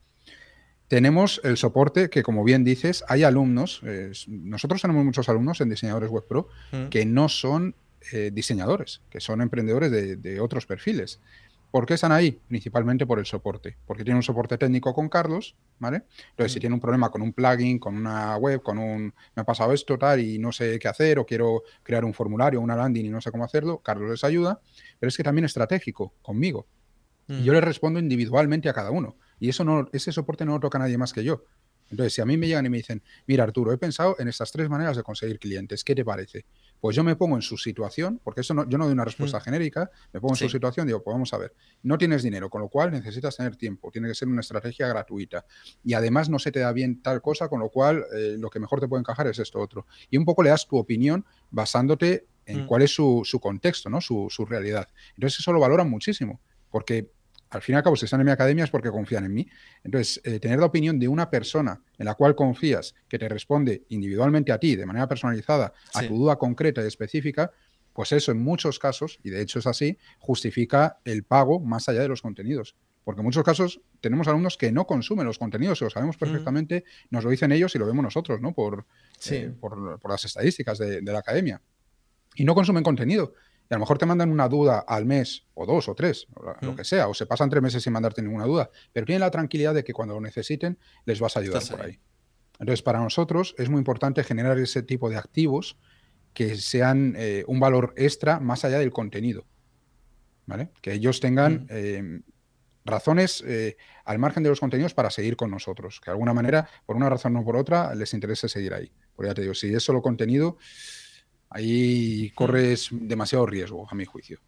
Tenemos el soporte que, como bien dices, hay alumnos, nosotros tenemos muchos alumnos en diseñadores web pro que no son eh, diseñadores, que son emprendedores de otros perfiles. ¿Por qué están ahí? Principalmente por el soporte, porque tiene un soporte técnico con Carlos, ¿vale? Entonces, si tiene un problema con un plugin, con una web, con un me ha pasado esto, tal, y no sé qué hacer, o quiero crear un formulario, una landing y no sé cómo hacerlo, Carlos les ayuda, pero es que también estratégico conmigo. Y yo le respondo individualmente a cada uno. Y eso no, ese soporte no lo toca nadie más que yo. Entonces, si a mí me llegan y me dicen, mira Arturo, he pensado en estas tres maneras de conseguir clientes, ¿qué te parece? Pues yo me pongo en su situación, porque eso no, yo no doy una respuesta mm. genérica, me pongo en su situación, digo, pues vamos a ver, no tienes dinero, con lo cual necesitas tener tiempo, tiene que ser una estrategia gratuita. Y además no se te da bien tal cosa, con lo cual eh, lo que mejor te puede encajar es esto otro. Y un poco le das tu opinión basándote en mm. cuál es su, contexto, ¿no? Su, su realidad. Entonces eso lo valoran muchísimo, porque al fin y al cabo, si están en mi academia es porque confían en mí. Entonces, eh, tener la opinión de una persona en la cual confías, que te responde individualmente a ti, de manera personalizada, a tu duda concreta y específica, pues eso en muchos casos, y de hecho es así, justifica el pago más allá de los contenidos. Porque en muchos casos tenemos alumnos que no consumen los contenidos, lo sabemos perfectamente, nos lo dicen ellos y lo vemos nosotros, ¿no? Por, eh, por, las estadísticas de, de la academia. Y no consumen contenido y a lo mejor te mandan una duda al mes, o dos, o tres, lo mm. que sea, o se pasan tres meses sin mandarte ninguna duda, pero tienen la tranquilidad de que cuando lo necesiten les vas a ayudar por ahí. Entonces, para nosotros es muy importante generar ese tipo de activos que sean eh, un valor extra más allá del contenido. ¿Vale? Que ellos tengan mm. em, razones eh, al margen de los contenidos para seguir con nosotros. Que de alguna manera, por una razón o por otra, les interese seguir ahí. Porque ya te digo, si es solo contenido, Ahí corres demasiado riesgo, a mi juicio.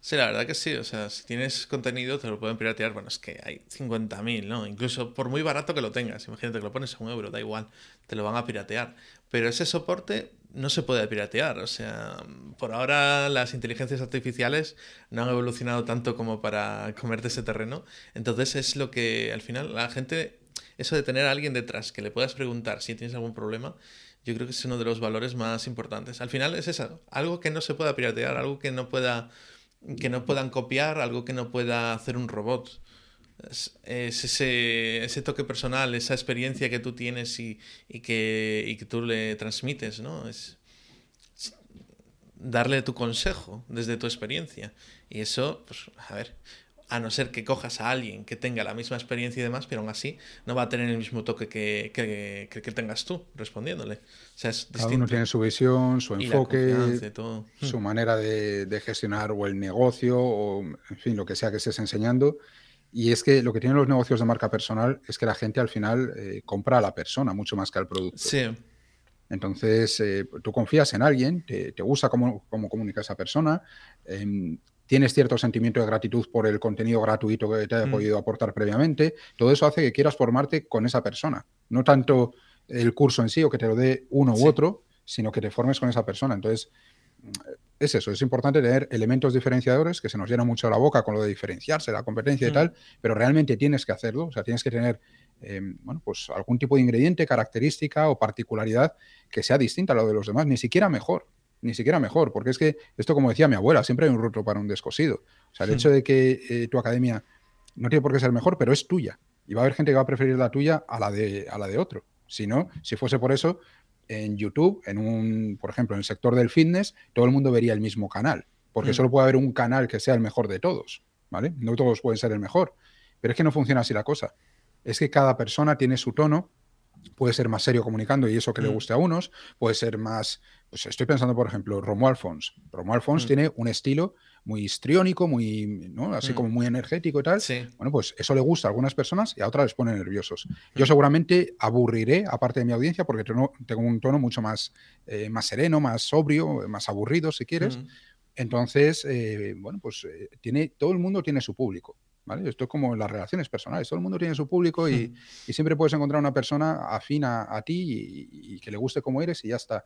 Sí, la verdad que sí. O sea, si tienes contenido, te lo pueden piratear. Bueno, es que hay 50.000, ¿no? Incluso por muy barato que lo tengas. Imagínate que lo pones a un euro, da igual. Te lo van a piratear. Pero ese soporte no se puede piratear. O sea, por ahora las inteligencias artificiales no han evolucionado tanto como para comerte ese terreno. Entonces es lo que al final la gente, eso de tener a alguien detrás que le puedas preguntar si tienes algún problema, yo creo que es uno de los valores más importantes. Al final es eso, algo que no se pueda piratear, algo que no pueda que no puedan copiar, algo que no pueda hacer un robot. Es, ese, ese, toque personal, esa experiencia que tú tienes y, y, que, y que tú le transmites, ¿no? Es, darle tu consejo desde tu experiencia. Y eso, pues, a ver, a no ser que cojas a alguien que tenga la misma experiencia y demás, pero aún así no va a tener el mismo toque que, que, tengas tú respondiéndole. O sea, es
Cada uno tiene su visión, su enfoque, su hmm. manera de, gestionar o el negocio o, en fin, lo que sea que estés enseñando. Y es que lo que tienen los negocios de marca personal es que la gente al final eh, compra a la persona mucho más que al producto.
Sí.
Entonces, eh, tú confías en alguien, te, gusta cómo, cómo, comunica esa persona, em, tienes cierto sentimiento de gratitud por el contenido gratuito que te haya mm. podido aportar previamente, todo eso hace que quieras formarte con esa persona. No tanto el curso en sí o que te lo dé uno u otro, sino que te formes con esa persona. Entonces, es eso, es importante tener elementos diferenciadores que se nos llena mucho la boca con lo de diferenciarse, la competencia y mm. tal, pero realmente tienes que hacerlo, o sea, tienes que tener em, bueno, pues algún tipo de ingrediente, característica o particularidad que sea distinta a lo de los demás, ni siquiera mejor ni siquiera mejor, porque es que esto, como decía mi abuela, siempre hay un roto para un descosido. O sea, el hecho de que eh, tu academia no tiene por qué ser mejor, pero es tuya. Y va a haber gente que va a preferir la tuya a la de, a la de otro. Si no, si fuese por eso, en YouTube, en un, por ejemplo, en el sector del fitness, todo el mundo vería el mismo canal, porque hmm. solo puede haber un canal que sea el mejor de todos, ¿vale? No todos pueden ser el mejor, pero es que no funciona así la cosa. Es que cada persona tiene su tono, puede ser más serio comunicando y eso que le hmm. guste a unos, puede ser más pues estoy pensando, por ejemplo, Romo Alfons. Romo Alfons mm. tiene un estilo muy histriónico, muy, ¿no? así mm. como muy energético y tal. Bueno, pues eso le gusta a algunas personas y a otras les pone nerviosos. Yo mm. seguramente aburriré a parte de mi audiencia porque tengo, un tono mucho más, eh, más sereno, más sobrio, más aburrido, si quieres. Entonces, eh, bueno, pues eh, tiene, todo el mundo tiene su público. ¿Vale? Esto es como las relaciones personales. Todo el mundo tiene su público y, siempre puedes encontrar una persona afín a, ti y, y, que le guste como eres y ya está.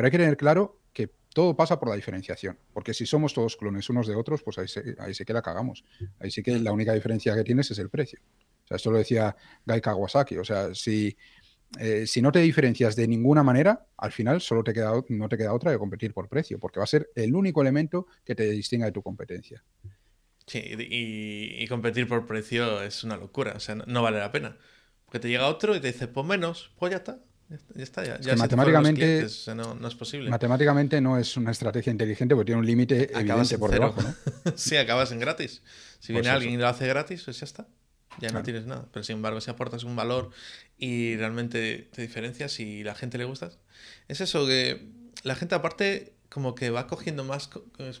Pero hay que tener claro que todo pasa por la diferenciación, porque si somos todos clones unos de otros, pues ahí, ahí sí que la cagamos. Ahí sí que la única diferencia que tienes es el precio. O sea, esto lo decía Guy Kawasaki. O sea, si, eh, si no te diferencias de ninguna manera, al final solo te queda, no te queda otra que competir por precio, porque va a ser el único elemento que te distinga de tu competencia.
Sí, y, competir por precio es una locura, o sea, no, vale la pena. Porque te llega otro y te dice, pues menos, pues ya está. Ya está, ya,
matemáticamente,
no, es posible.
Matemáticamente no es una estrategia inteligente porque tiene un límite evidente por debajo. ¿no?
sí, acabas en gratis. Si viene pues alguien y lo hace gratis, pues ya está. Ya no tienes nada. Pero sin embargo, si aportas un valor y realmente te diferencias y la gente le gustas, es eso que la gente aparte como que va cogiendo más,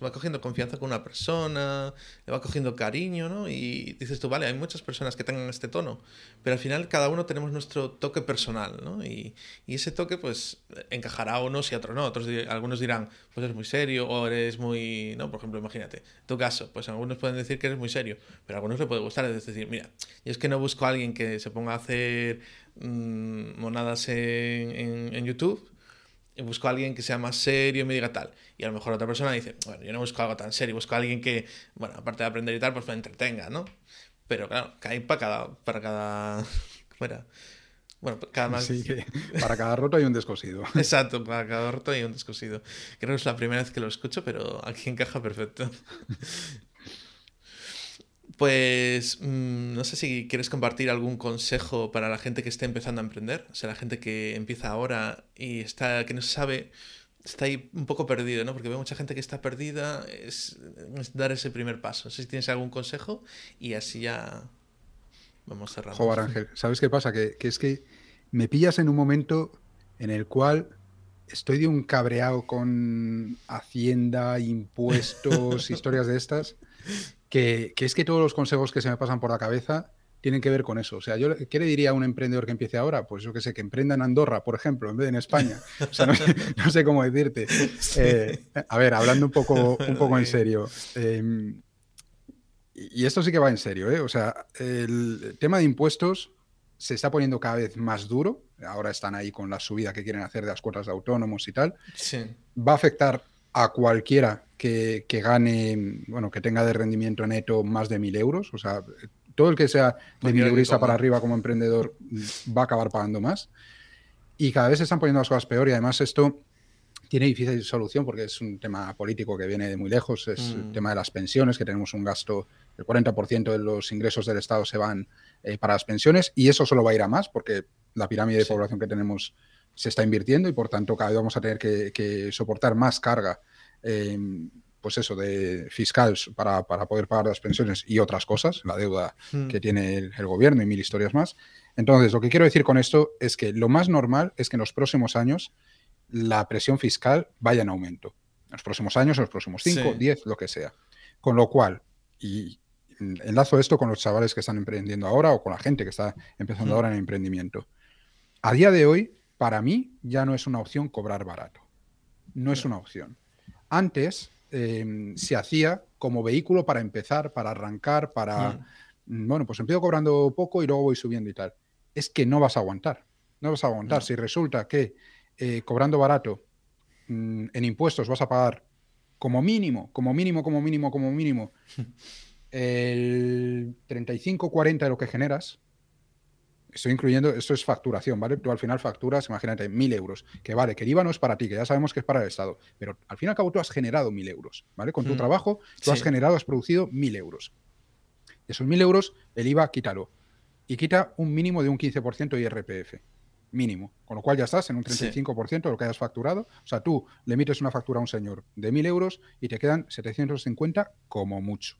va cogiendo confianza con una persona, le va cogiendo cariño, ¿no? Y dices tú, vale, hay muchas personas que tengan este tono, pero al final cada uno tenemos nuestro toque personal, ¿no? Y, y ese toque, pues, encajará a unos y a otros no. Otros, algunos dirán, pues eres muy serio o eres muy, ¿no? Por ejemplo, imagínate, tu caso, pues algunos pueden decir que eres muy serio, pero a algunos le puede gustar, es decir, mira, yo es que no busco a alguien que se ponga a hacer mmm, monadas en, en YouTube, busco a alguien que sea más serio y me diga tal. Y a lo mejor otra persona dice, bueno, yo no busco algo tan serio, busco a alguien que, bueno, aparte de aprender y tal, pues me entretenga, ¿no? Pero claro, hay para cada, para cada. Bueno, cada más...
Sí, para cada roto hay un descosido.
Exacto, para cada roto hay un descosido. Creo que es la primera vez que lo escucho, pero aquí encaja perfecto. Pues mmm, no sé si quieres compartir algún consejo para la gente que esté empezando a emprender, o sea, la gente que empieza ahora y está que no sabe, está ahí un poco perdido, ¿no? Porque veo mucha gente que está perdida, es, es dar ese primer paso. No sé si tienes algún consejo y así ya vamos cerrando.
Joder, Ángel, ¿sabes qué pasa? Que, que es que me pillas en un momento en el cual estoy de un cabreado con Hacienda, impuestos, historias de estas que, que, es que todos los consejos que se me pasan por la cabeza tienen que ver con eso. O sea, yo ¿qué le diría a un emprendedor que empiece ahora? Pues yo que sé, que emprenda en Andorra, por ejemplo, en vez de en España. O sea, no, sé, no sé cómo decirte. Eh, a ver, hablando un poco, un poco en serio. Eh, y esto sí que va en serio, ¿eh? O sea, el tema de impuestos se está poniendo cada vez más duro. Ahora están ahí con la subida que quieren hacer de las cuotas de autónomos y tal.
Sí.
Va a afectar a cualquiera que, que, gane, bueno, que tenga de rendimiento neto más de mil euros. O sea, todo el que sea de mil eurista para arriba como emprendedor va a acabar pagando más. Y cada vez se están poniendo las cosas peor y además esto tiene difícil solución porque es un tema político que viene de muy lejos. Es mm. el tema de las pensiones, que tenemos un gasto, el 40% de los ingresos del Estado se van eh, para las pensiones y eso solo va a ir a más porque la pirámide de sí. población que tenemos se está invirtiendo y por tanto cada vez vamos a tener que, que soportar más carga, eh, pues eso, de fiscal para, para, poder pagar las pensiones y otras cosas, la deuda mm. que tiene el, el, gobierno y mil historias más. Entonces, lo que quiero decir con esto es que lo más normal es que en los próximos años la presión fiscal vaya en aumento. En los próximos años, en los próximos 5, 10, sí. lo que sea. Con lo cual, y enlazo esto con los chavales que están emprendiendo ahora o con la gente que está empezando mm. ahora en el emprendimiento. A día de hoy, para mí ya no es una opción cobrar barato. No es una opción. Antes eh, se hacía como vehículo para empezar, para arrancar, para, mm. bueno, pues empiezo cobrando poco y luego voy subiendo y tal. Es que no vas a aguantar. No vas a aguantar. No. Si resulta que eh, cobrando barato mmm, en impuestos vas a pagar como mínimo, como mínimo, como mínimo, como mínimo, el 35-40 de lo que generas, estoy incluyendo, esto es facturación, ¿vale? Tú al final facturas, imagínate, mil euros, que vale, que el IVA no es para ti, que ya sabemos que es para el Estado, pero al fin y al cabo tú has generado mil euros, ¿vale? Con tu mm. trabajo, tú sí. has generado, has producido mil euros. De esos mil euros, el IVA quítalo. Y quita un mínimo de un 15% de IRPF. Mínimo. Con lo cual ya estás en un 35% sí. de lo que hayas facturado. O sea, tú le emites una factura a un señor de mil euros y te quedan 750 como mucho.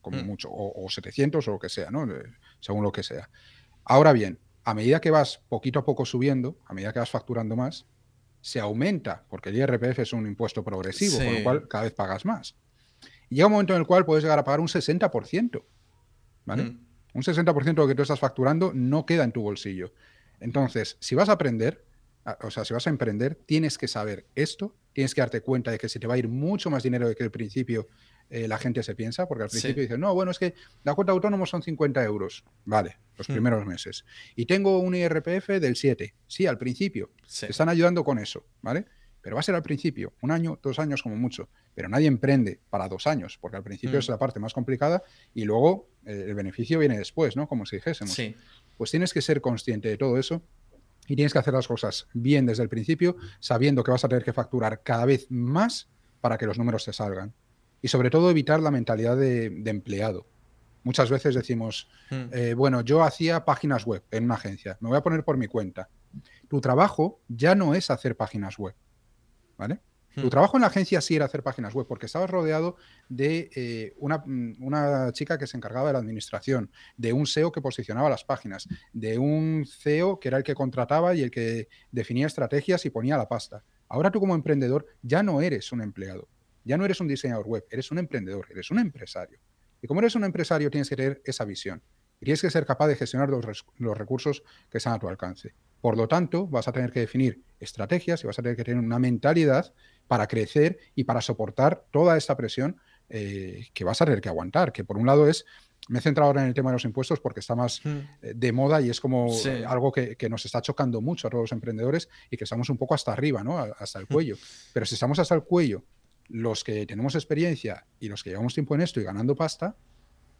Como mm. mucho. O, o 700 o lo que sea, ¿no? Según lo que sea. Ahora bien, a medida que vas poquito a poco subiendo, a medida que vas facturando más, se aumenta, porque el IRPF es un impuesto progresivo, sí. con lo cual cada vez pagas más. Y llega un momento en el cual puedes llegar a pagar un 60%, ¿vale? Mm. Un 60% de lo que tú estás facturando no queda en tu bolsillo. Entonces, si vas a aprender, o sea, si vas a emprender, tienes que saber esto, tienes que darte cuenta de que se te va a ir mucho más dinero de que al principio eh, la gente se piensa, porque al principio sí. dicen, no, bueno, es que la cuota autónomo son 50 euros, vale, los mm. primeros meses. Y tengo un IRPF del 7, sí, al principio, sí. te están ayudando con eso, ¿vale? Pero va a ser al principio, un año, dos años como mucho, pero nadie emprende para dos años, porque al principio mm. es la parte más complicada y luego eh, el beneficio viene después, ¿no? Como si dijésemos.
Sí.
Pues tienes que ser consciente de todo eso y tienes que hacer las cosas bien desde el principio, sabiendo que vas a tener que facturar cada vez más para que los números te salgan y sobre todo evitar la mentalidad de, de empleado. Muchas veces decimos, mm. eh, bueno, yo hacía páginas web en una agencia, me voy a poner por mi cuenta. Tu trabajo ya no es hacer páginas web, ¿vale? Mm. Tu trabajo en la agencia sí era hacer páginas web, porque estabas rodeado de eh, una, una, chica que se encargaba de la administración, de un SEO que posicionaba las páginas, de un CEO que era el que contrataba y el que definía estrategias y ponía la pasta. Ahora tú como emprendedor ya no eres un empleado, ya no eres un diseñador web, eres un emprendedor, eres un empresario. Y como eres un empresario tienes que tener esa visión. Y tienes que ser capaz de gestionar los, los recursos que están a tu alcance. Por lo tanto, vas a tener que definir estrategias y vas a tener que tener una mentalidad para crecer y para soportar toda esta presión eh, que vas a tener que aguantar. Que por un lado es, me he centrado ahora en el tema de los impuestos porque está más
Mm.
eh, de moda y es como
Sí.
eh, algo que, que nos está chocando mucho a todos los emprendedores y que estamos un poco hasta arriba, ¿no? A- Hasta el
Mm.
cuello. Pero si estamos hasta el cuello, los que tenemos experiencia y los que llevamos tiempo en esto y ganando pasta,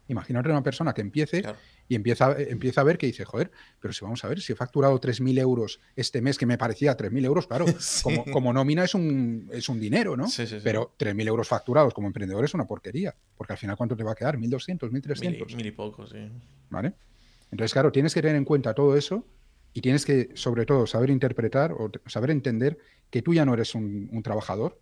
imagínate una persona que empiece
Claro.
y empieza, empieza a ver que dice, joder, pero si vamos a ver, si he facturado 3.000 euros este mes, que me parecía 3.000 euros, claro,
Sí.
como, como nómina es un, es un dinero, ¿no?
Sí, sí.
Pero 3.000 euros facturados como emprendedor es una porquería, porque al final, ¿cuánto te va a quedar? ¿1.200,
Mil,
1.300?
y- mil y poco, sí.
¿Vale? Entonces, claro, tienes que tener en cuenta todo eso y tienes que, sobre todo, saber interpretar o saber entender que tú ya no eres un, un trabajador,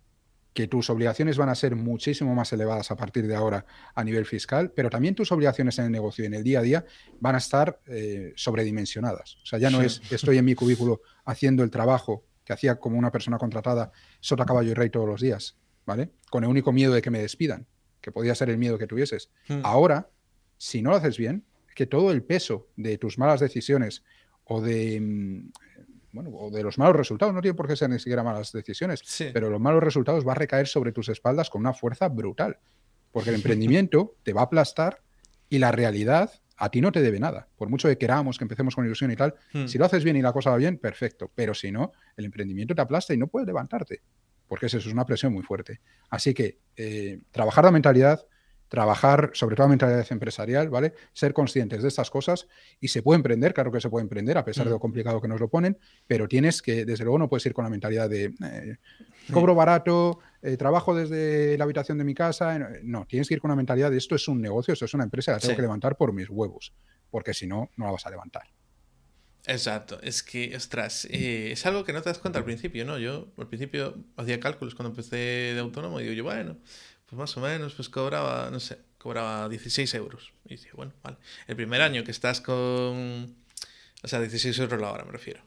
que tus obligaciones van a ser muchísimo más elevadas a partir de ahora a nivel fiscal, pero también tus obligaciones en el negocio y en el día a día van a estar eh, sobredimensionadas. O sea, ya no
Sí.
es estoy en mi cubículo haciendo el trabajo que hacía como una persona contratada sota caballo y rey todos los días, ¿vale? Con el único miedo de que me despidan, que podía ser el miedo que tuvieses.
Mm.
Ahora, si no lo haces bien, que todo el peso de tus malas decisiones o de, mm, bueno, o de los malos resultados, no tiene por qué ser ni siquiera malas decisiones,
Sí.
pero los malos resultados va a recaer sobre tus espaldas con una fuerza brutal. Porque el emprendimiento te va a aplastar y la realidad a ti no te debe nada. Por mucho que queramos que empecemos con ilusión y tal,
Mm.
si lo haces bien y la cosa va bien, perfecto. Pero si no, el emprendimiento te aplasta y no puedes levantarte. Porque eso es una presión muy fuerte. Así que eh, trabajar la mentalidad, trabajar sobre todo la mentalidad empresarial, ¿vale? Ser conscientes de estas cosas y se puede emprender, claro que se puede emprender, a pesar de lo
Mm.
complicado que nos lo ponen, pero tienes que, desde luego, no puedes ir con la mentalidad de eh, cobro barato, eh, trabajo desde la habitación de mi casa. eh, No, tienes que ir con la mentalidad de esto es un negocio, esto es una empresa, la tengo
Sí.
que levantar por mis huevos, porque si no, no la vas a levantar.
Exacto, es que, ostras, eh, es algo que no te das cuenta al principio, ¿no? Yo al principio hacía cálculos cuando empecé de autónomo y digo yo, bueno, pues más o menos, pues cobraba, no sé, cobraba 16 euros. Y dice, bueno, vale. El primer año que estás con... O sea, 16 euros la hora me refiero.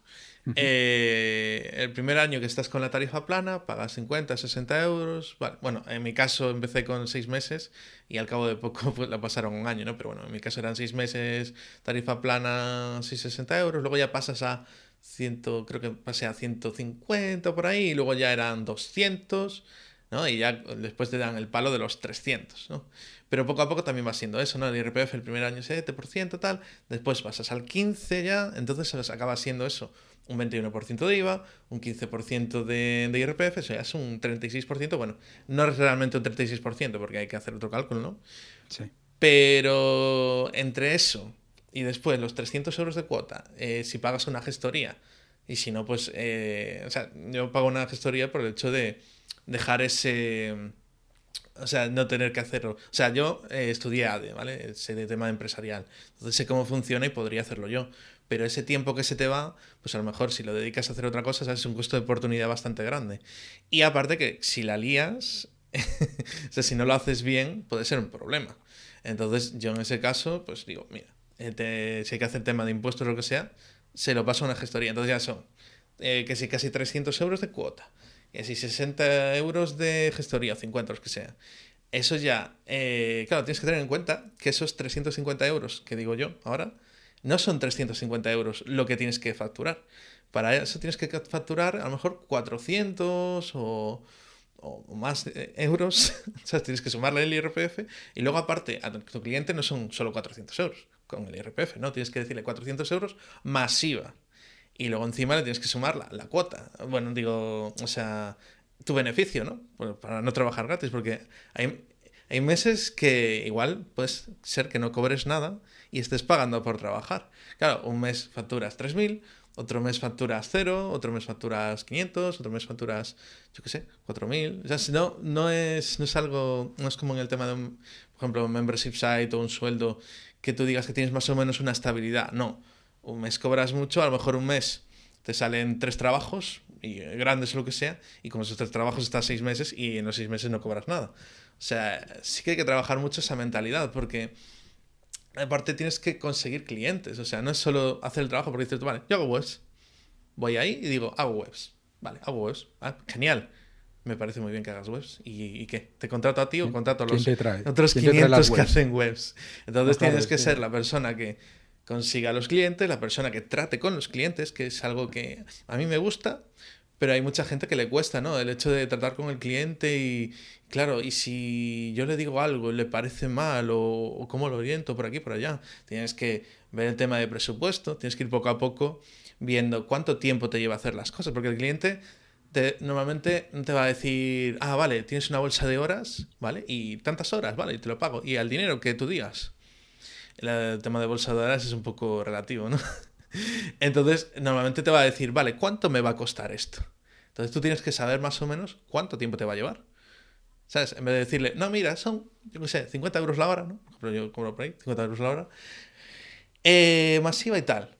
Eh, el primer año que estás con la tarifa plana, pagas 50, 60 euros. Vale. Bueno, en mi caso empecé con 6 meses y al cabo de poco pues, la pasaron un año, ¿no? Pero bueno, en mi caso eran 6 meses, tarifa plana, sí, 60 euros. Luego ya pasas a 100, creo que pasé a 150 por ahí y luego ya eran 200. ¿No? Y ya después te dan el palo de los 300, ¿no? Pero poco a poco también va siendo eso, ¿no? El IRPF el primer año 7%, tal, después pasas al 15 ya, entonces acaba siendo eso, un 21% de IVA, un 15% de, de IRPF, eso ya es un 36%, bueno, no es realmente un 36% porque hay que hacer otro cálculo, ¿no?
Sí.
Pero entre eso y después los 300 euros de cuota, eh, si pagas una gestoría, y si no, pues, eh, o sea, yo pago una gestoría por el hecho de dejar ese... O sea, no tener que hacerlo. O sea, yo eh, estudié ADE, ¿vale? Sé de tema empresarial. Entonces sé cómo funciona y podría hacerlo yo. Pero ese tiempo que se te va, pues a lo mejor si lo dedicas a hacer otra cosa, es un costo de oportunidad bastante grande. Y aparte que si la lías, o sea, si no lo haces bien, puede ser un problema. Entonces yo en ese caso, pues digo, mira, eh, te- si hay que hacer tema de impuestos o lo que sea, se lo paso a una gestoría. Entonces ya son, eh, que si casi 300 euros de cuota, que si 60 euros de gestoría, o 50 los que sea. Eso ya, eh, claro, tienes que tener en cuenta que esos 350 euros que digo yo ahora, no son 350 euros lo que tienes que facturar. Para eso tienes que facturar a lo mejor 400 o, o más eh, euros. o sea, tienes que sumarle el IRPF. Y luego, aparte, a tu cliente no son solo 400 euros con el IRPF, ¿no? Tienes que decirle 400 euros masiva. Y luego encima le tienes que sumar la, la cuota. Bueno, digo, o sea, tu beneficio, ¿no? Bueno, para no trabajar gratis, porque hay, hay meses que igual puede ser que no cobres nada y estés pagando por trabajar. Claro, un mes facturas 3.000, otro mes facturas 0, otro mes facturas 500, otro mes facturas, yo qué sé, 4.000. O sea, no, no, es, no es algo, no es como en el tema de, un, por ejemplo, un membership site o un sueldo que tú digas que tienes más o menos una estabilidad. No, un mes cobras mucho, a lo mejor un mes te salen tres trabajos, y grandes o lo que sea, y con esos tres trabajos estás seis meses y en los seis meses no cobras nada. O sea, sí que hay que trabajar mucho esa mentalidad, porque aparte tienes que conseguir clientes. O sea, no es solo hacer el trabajo porque dices vale, yo hago webs. Voy ahí y digo, hago webs. Vale, hago webs. Ah, genial. Me parece muy bien que hagas webs. ¿Y, qué? ¿Te contrato a ti o contrato a los otros 500 que hacen webs? Entonces tienes que ser la persona que consiga los clientes, la persona que trate con los clientes, que es algo que a mí me gusta, pero hay mucha gente que le cuesta, ¿no? El hecho de tratar con el cliente y, claro, y si yo le digo algo y le parece mal o, o cómo lo oriento por aquí, por allá, tienes que ver el tema de presupuesto, tienes que ir poco a poco viendo cuánto tiempo te lleva hacer las cosas, porque el cliente normalmente te va a decir, ah, vale, tienes una bolsa de horas, ¿vale? Y tantas horas, ¿vale? Y te lo pago. Y al dinero que tú digas. El tema de bolsa de horas es un poco relativo, ¿no? Entonces, normalmente te va a decir, vale, ¿cuánto me va a costar esto? Entonces tú tienes que saber más o menos cuánto tiempo te va a llevar. ¿Sabes? En vez de decirle, no, mira, son, yo qué sé, 50 euros la hora, ¿no? Ejemplo, yo cobro por ahí, 50 euros la hora. Eh, masiva y tal.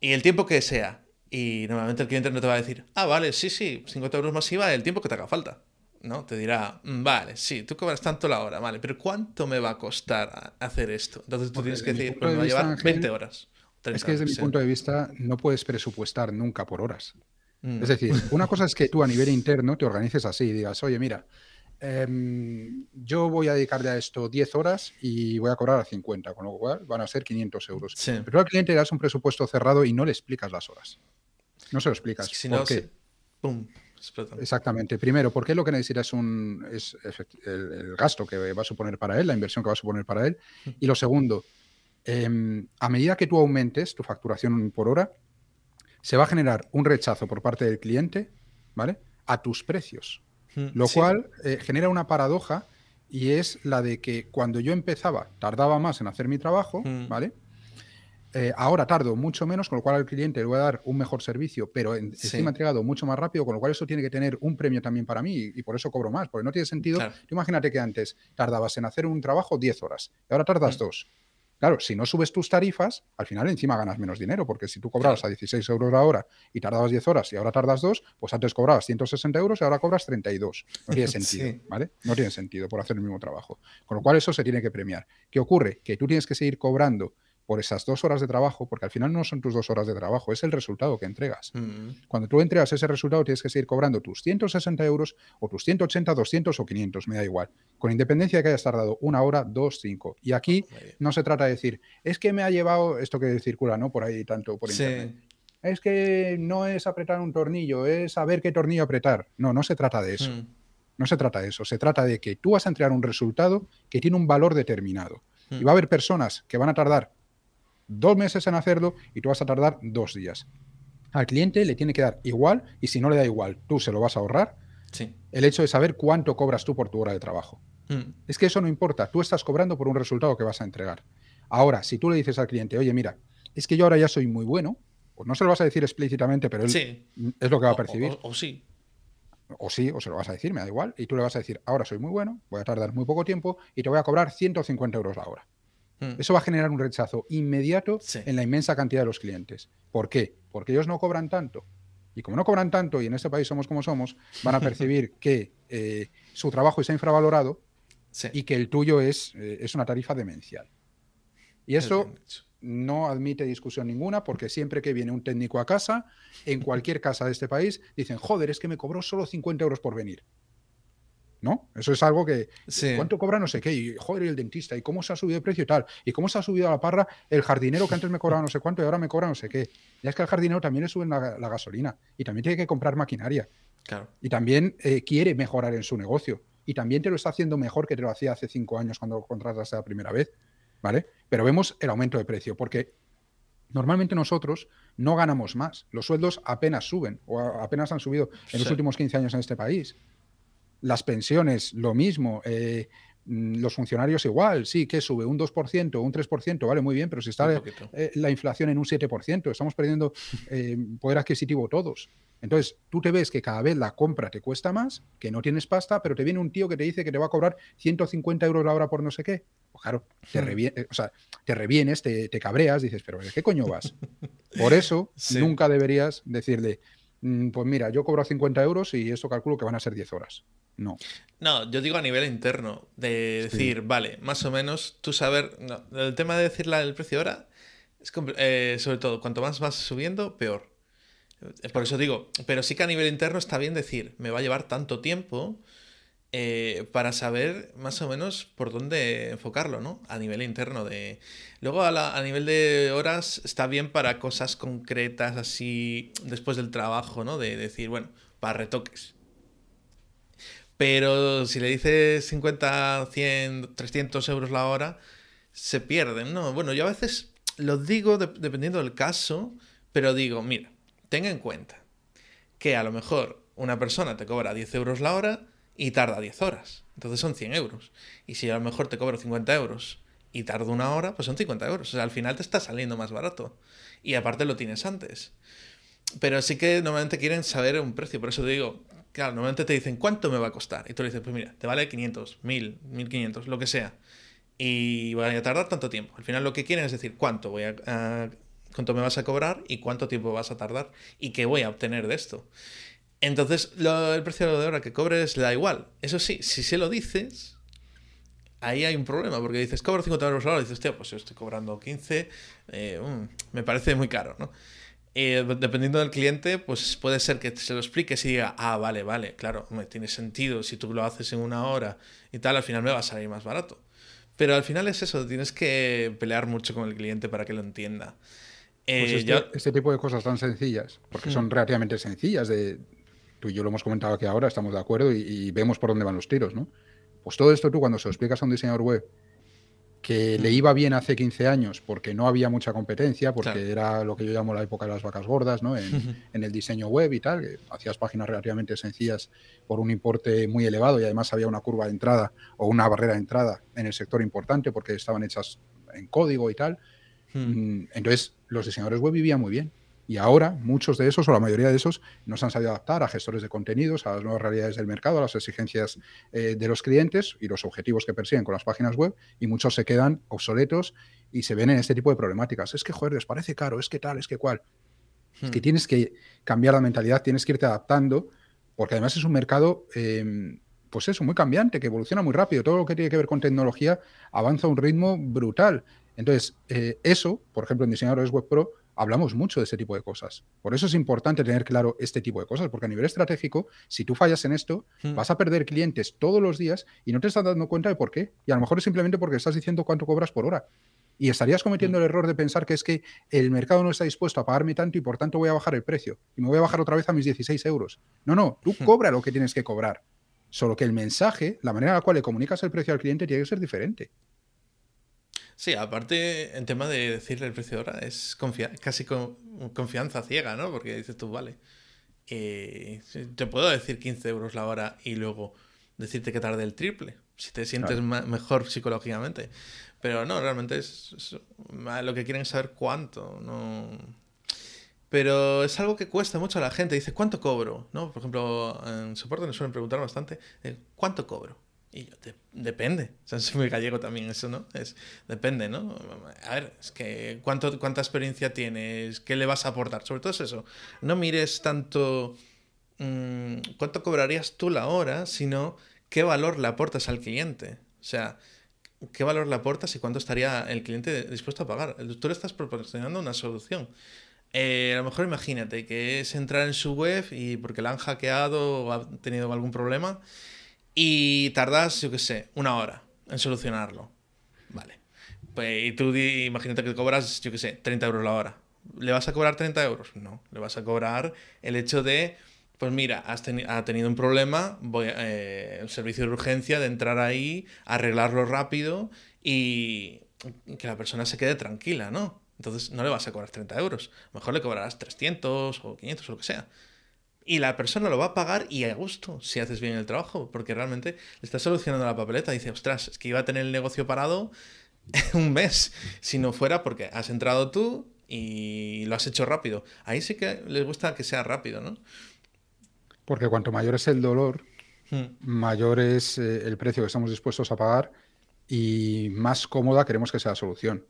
Y el tiempo que sea. Y normalmente el cliente no te va a decir, ah, vale, sí, sí, 50 euros masiva el tiempo que te haga falta. ¿No? Te dirá, mm, vale, sí, tú cobras tanto la hora, vale, pero ¿cuánto me va a costar hacer esto? Entonces tú tienes que decir, pues me va a llevar 20 horas.
es que desde mi punto de vista no puedes presupuestar nunca por horas. Mm. Es decir, una cosa es que tú a nivel interno te organices así y digas, oye, mira, em, yo voy a dedicarle a esto 10 horas y voy a cobrar a 50, con lo cual van a ser 500 euros. Pero al cliente le das un presupuesto cerrado y no le explicas las horas. No se lo explicas. si ¿Por qué? Exactamente. Primero, porque lo que necesita es, un, es el, gasto que va a suponer para él, la inversión que va a suponer para él. Y lo segundo, em, a medida que tú aumentes tu facturación por hora, se va a generar un rechazo por parte del cliente, ¿vale? A tus precios. Lo cual eh, genera una paradoja y es la de que cuando yo empezaba tardaba más en hacer mi trabajo, ¿vale? Eh, ahora tardo mucho menos, con lo cual al cliente le voy a dar un mejor servicio, pero en, encima entregado mucho más rápido, con lo cual eso tiene que tener un premio también para mí y, por eso cobro más, porque no tiene sentido. imagínate que antes tardabas en hacer un trabajo 10 horas y ahora tardas 2. Mm. Claro, si no subes tus tarifas, al final encima ganas menos dinero, porque si tú cobrabas a 16 euros la hora y tardabas 10 horas y ahora tardas 2, pues antes cobrabas 160 euros y ahora cobras 32. No tiene sentido, ¿vale? No tiene sentido por hacer el mismo trabajo. Con lo cual eso se tiene que premiar. ¿Qué ocurre? Que tú tienes que seguir cobrando por esas dos horas de trabajo, porque al final no son tus dos horas de trabajo, es el resultado que entregas. Mm. Cuando tú entregas ese resultado, tienes que seguir cobrando tus 160 euros o tus 180, 200 o 500, me da igual. Con independencia de que hayas tardado una hora, dos, cinco. Y aquí no se trata de decir, es que me ha llevado esto que circula, ¿no? Por ahí tanto por internet. Es que no es apretar un tornillo, es saber qué tornillo apretar. No, no se trata de eso. Mm. No se trata de eso. Se trata de que tú vas a entregar un resultado que tiene un valor determinado. Y mm. va a haber personas que van a tardar dos meses en hacerlo y tú vas a tardar dos días. Al cliente le tiene que dar igual y si no le da igual, tú se lo vas a ahorrar. Sí. El hecho de saber cuánto cobras tú por tu hora de trabajo. Mm. Es que eso no importa, tú estás cobrando por un resultado que vas a entregar. Ahora, si tú le dices al cliente, oye, mira, es que yo ahora ya soy muy bueno, pues no se lo vas a decir explícitamente, pero él es lo que va a percibir.
O, sí.
O sí, o se lo vas a decir, me da igual. Y tú le vas a decir, ahora soy muy bueno, voy a tardar muy poco tiempo y te voy a cobrar 150 euros la hora. Hmm. Eso va a generar un rechazo inmediato en la inmensa cantidad de los clientes. ¿Por qué? Porque ellos no cobran tanto. Y como no cobran tanto, y en este país somos como somos, van a percibir que eh, su trabajo está infravalorado y que el tuyo es, eh, es una tarifa demencial. Y eso no admite discusión ninguna porque siempre que viene un técnico a casa, en cualquier casa de este país, dicen, joder, es que me cobró solo 50 euros por venir. ¿No? Eso es algo que, ¿cuánto cobra no sé qué? Y, joder, el dentista, ¿y cómo se ha subido el precio y tal? ¿Y cómo se ha subido a la parra el jardinero que antes me cobraba no sé cuánto y ahora me cobra no sé qué? Ya es que al jardinero también le suben la, gasolina y también tiene que comprar maquinaria.
Claro.
Y también eh, quiere mejorar en su negocio. Y también te lo está haciendo mejor que te lo hacía hace cinco años cuando contrataste la primera vez. ¿Vale? Pero vemos el aumento de precio, porque normalmente nosotros no ganamos más. Los sueldos apenas suben o apenas han subido en los últimos 15 años en este país. Las pensiones, lo mismo. Eh, mm, los funcionarios igual, sí, que sube un 2%, un 3%, vale, muy bien, pero si está eh, la inflación en un 7%, estamos perdiendo eh, poder adquisitivo todos. Entonces, tú te ves que cada vez la compra te cuesta más, que no tienes pasta, pero te viene un tío que te dice que te va a cobrar 150 euros la hora por no sé qué. Pues claro, te, hmm. revienes, o sea, te revienes, te, cabreas, dices, pero ¿de qué coño vas? Por eso, nunca deberías decirle, pues mira, yo cobro 50 euros y esto calculo que van a ser 10 horas. No.
No, yo digo a nivel interno, de decir, vale, más o menos, tú saber. No, el tema de decir el precio ahora es eh, sobre todo, cuanto más vas subiendo, peor. Por eso digo, pero sí que a nivel interno está bien decir, me va a llevar tanto tiempo eh, para saber más o menos por dónde enfocarlo, ¿no? A nivel interno de... Luego a, nivel de horas está bien para cosas concretas así después del trabajo, ¿no? De decir, bueno, para retoques. Pero si le dices 50, 100, 300 euros la hora, se pierden, ¿no? Bueno, yo a veces lo digo dependiendo del caso, pero digo, mira, tenga en cuenta que a lo mejor una persona te cobra 10 euros la hora y tarda 10 horas. Entonces son 100 euros. Y si a lo mejor te cobro 50 euros y tardo una hora, pues son 50 euros. O sea, al final te está saliendo más barato. Y aparte lo tienes antes. Pero sí que normalmente quieren saber un precio. Por eso te digo, claro, normalmente te dicen, ¿cuánto me va a costar? Y tú le dices, pues mira, te vale 500, 1000, 1500, lo que sea. Y voy a tardar tanto tiempo. Al final lo que quieren es decir, ¿cuánto voy a, cuánto me vas a cobrar y cuánto tiempo vas a tardar y qué voy a obtener de esto. Entonces, el precio de hora que cobres le da igual. Eso sí, si se lo dices, ahí hay un problema, porque dices, cobro 50 euros la hora, y dices, tío, pues yo estoy cobrando 15, eh, mm, me parece muy caro, ¿no? Eh, dependiendo del cliente, pues puede ser que se lo expliques y diga, ah, vale, vale, claro, me tiene sentido, si tú lo haces en una hora y tal, al final me va a salir más barato. Pero al final es eso, tienes que pelear mucho con el cliente para que lo entienda.
Pues eh, este, este, tipo de cosas tan sencillas, porque son hmm. relativamente sencillas de, tú y yo lo hemos comentado aquí ahora, estamos de acuerdo y, vemos por dónde van los tiros, ¿no? Pues todo esto tú cuando se lo explicas a un diseñador web que le iba bien hace 15 años porque no había mucha competencia, porque era lo que yo llamo la época de las vacas gordas, ¿no? En, en, el diseño web y tal, que hacías páginas relativamente sencillas por un importe muy elevado y además había una curva de entrada o una barrera de entrada en el sector importante porque estaban hechas en código y tal. Hmm. Mm, entonces, los diseñadores web vivían muy bien. Y ahora muchos de esos, o la mayoría de esos, no se han sabido adaptar a gestores de contenidos, a las nuevas realidades del mercado, a las exigencias eh, de los clientes y los objetivos que persiguen con las páginas web, y muchos se quedan obsoletos y se ven en este tipo de problemáticas. Es que, joder, les parece caro, es que tal, es que cual. Es que hmm. tienes que cambiar la mentalidad, tienes que irte adaptando, porque además es un mercado, em, pues eso, muy cambiante, que evoluciona muy rápido. Todo lo que tiene que ver con tecnología avanza a un ritmo brutal. Entonces, eh, eso, por ejemplo, en diseñadores web pro, hablamos mucho de ese tipo de cosas. Por eso es importante tener claro este tipo de cosas, porque a nivel estratégico, si tú fallas en esto, hmm. vas a perder clientes todos los días y no te estás dando cuenta de por qué. Y a lo mejor es simplemente porque estás diciendo cuánto cobras por hora. Y estarías cometiendo hmm. el error de pensar que es que el mercado no está dispuesto a pagarme tanto y por tanto voy a bajar el precio. Y me voy a bajar otra vez a mis 16 euros. No, no, tú hmm. cobra lo que tienes que cobrar. Solo que el mensaje, la manera en la cual le comunicas el precio al cliente tiene que ser diferente.
Sí, aparte, en tema de decirle el precio de hora, es casi con confianza ciega, ¿no? Porque dices tú, vale, eh, te puedo decir 15 euros la hora y luego decirte que tarde el triple, si te sientes mejor psicológicamente. Pero no, realmente es, lo que quieren saber cuánto, no... Pero es algo que cuesta mucho a la gente. Dice, ¿cuánto cobro? ¿No? Por ejemplo, en soporte nos suelen preguntar bastante, eh, ¿cuánto cobro? Y yo, depende. O muy gallego también eso, ¿no? Es, depende, ¿no? A ver, es que ¿cuánto, ¿cuánta experiencia tienes? ¿Qué le vas a aportar? Sobre todo es eso. No mires tanto mm, cuánto cobrarías tú la hora, sino qué valor le aportas al cliente. O sea, qué valor le aportas y cuánto estaría el cliente dispuesto a pagar. Tú le estás proporcionando una solución. Eh, a lo mejor imagínate que es entrar en su web y porque la han hackeado o ha tenido algún problema y tardas, yo qué sé, una hora en solucionarlo. Vale. Pues, y tú imagínate que cobras, yo qué sé, 30 euros la hora. ¿Le vas a cobrar 30 euros? No, le vas a cobrar el hecho de, pues mira, has ha tenido un problema, voy a, eh, servicio de urgencia de entrar ahí, arreglarlo rápido y que la persona se quede tranquila, ¿no? Entonces no le vas a cobrar 30 euros. Mejor le cobrarás 300 o 500 o lo que sea. Y la persona lo va a pagar y a gusto si haces bien el trabajo, porque realmente le estás solucionando la papeleta. Dice, ostras, es que iba a tener el negocio parado un mes si no fuera porque has entrado tú y lo has hecho rápido. Ahí sí que les gusta que sea rápido, ¿no?
Porque cuanto mayor es el dolor, hmm. mayor es eh, el precio que estamos dispuestos a pagar y más cómoda queremos que sea la solución.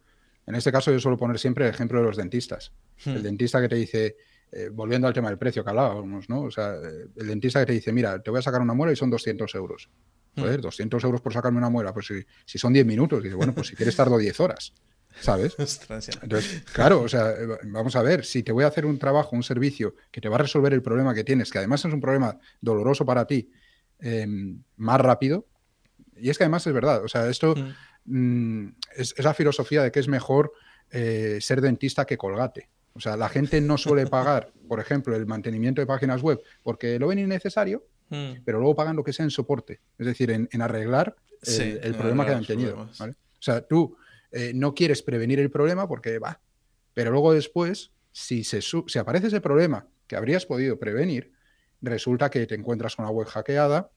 En este caso yo suelo poner siempre el ejemplo de los dentistas. El hmm. dentista que te dice, eh, volviendo al tema del precio que hablábamos, ¿no? O sea, el dentista que te dice, mira, te voy a sacar una muela y son 200 euros. Joder, 200 hmm. euros por sacarme una muela, pues si, si son 10 minutos, dice, bueno, pues si quieres tardo 10 horas. ¿Sabes? Entonces, claro, o sea, vamos a ver, si te voy a hacer un trabajo, un servicio que te va a resolver el problema que tienes, que además es un problema doloroso para ti, em, más rápido, y es que además es verdad, o sea, esto mm, es, la filosofía de que es mejor eh, ser dentista que colgate. O sea, la gente no suele pagar, por ejemplo, el mantenimiento de páginas web porque lo ven innecesario, mm. pero luego pagan lo que sea en soporte, es decir, en, arreglar el, problema que han tenido. O sea, tú eh, no quieres prevenir el problema porque va, pero luego después, si, se si aparece ese problema que habrías podido prevenir, resulta que te encuentras con una web hackeada,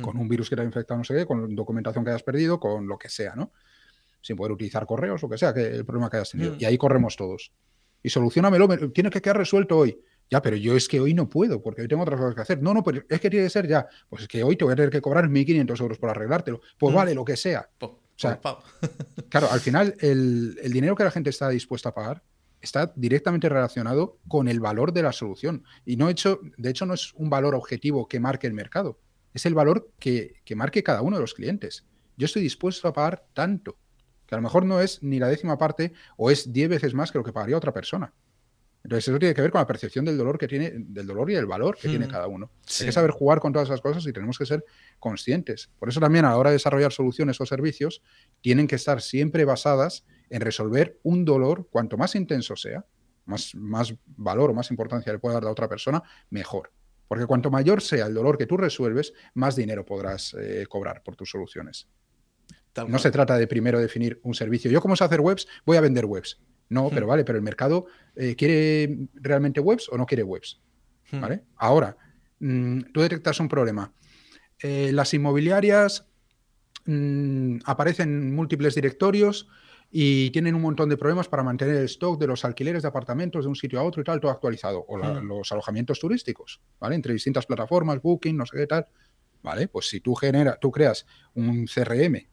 con un virus que te ha infectado, no sé qué, con documentación que hayas perdido, con lo que sea, ¿no? Sin poder utilizar correos, lo que sea, que el problema que hayas tenido. Y ahí corremos todos. Y solucionamelo, tiene que quedar resuelto hoy. Ya, pero yo es que hoy no puedo, porque hoy tengo otras cosas que hacer. No, no, pero es que tiene que ser ya. Pues es que hoy te voy a tener que cobrar 1.500 euros por arreglártelo. Pues vale, lo que sea. O sea, claro, al final el, dinero que la gente está dispuesta a pagar está directamente relacionado con el valor de la solución. Y no hecho, de hecho, no es un valor objetivo que marque el mercado, es el valor que, que marque cada uno de los clientes. Yo estoy dispuesto a pagar tanto, que a lo mejor no es ni la décima parte o es diez veces más que lo que pagaría otra persona. Entonces, eso tiene que ver con la percepción del dolor que tiene, del dolor y el valor que tiene hmm. cada uno. Hay que saber jugar con todas esas cosas y tenemos que ser conscientes. Por eso también a la hora de desarrollar soluciones o servicios, tienen que estar siempre basadas en resolver un dolor, cuanto más intenso sea, más, más valor o más importancia le pueda dar a otra persona, mejor. Porque cuanto mayor sea el dolor que tú resuelves, más dinero podrás eh, cobrar por tus soluciones. No se trata de primero definir un servicio. Yo, como sé hacer webs, voy a vender webs. No, pero vale, pero el mercado eh, quiere realmente webs o no quiere webs. ¿Vale? Ahora, mm, tú detectas un problema. Eh, las inmobiliarias mm, aparecen en múltiples directorios y tienen un montón de problemas para mantener el stock de los alquileres de apartamentos de un sitio a otro y tal, todo actualizado. O los alojamientos turísticos, ¿vale? Entre distintas plataformas, Booking, no sé qué tal. ¿Vale? Pues si tú, genera, tú creas un CRM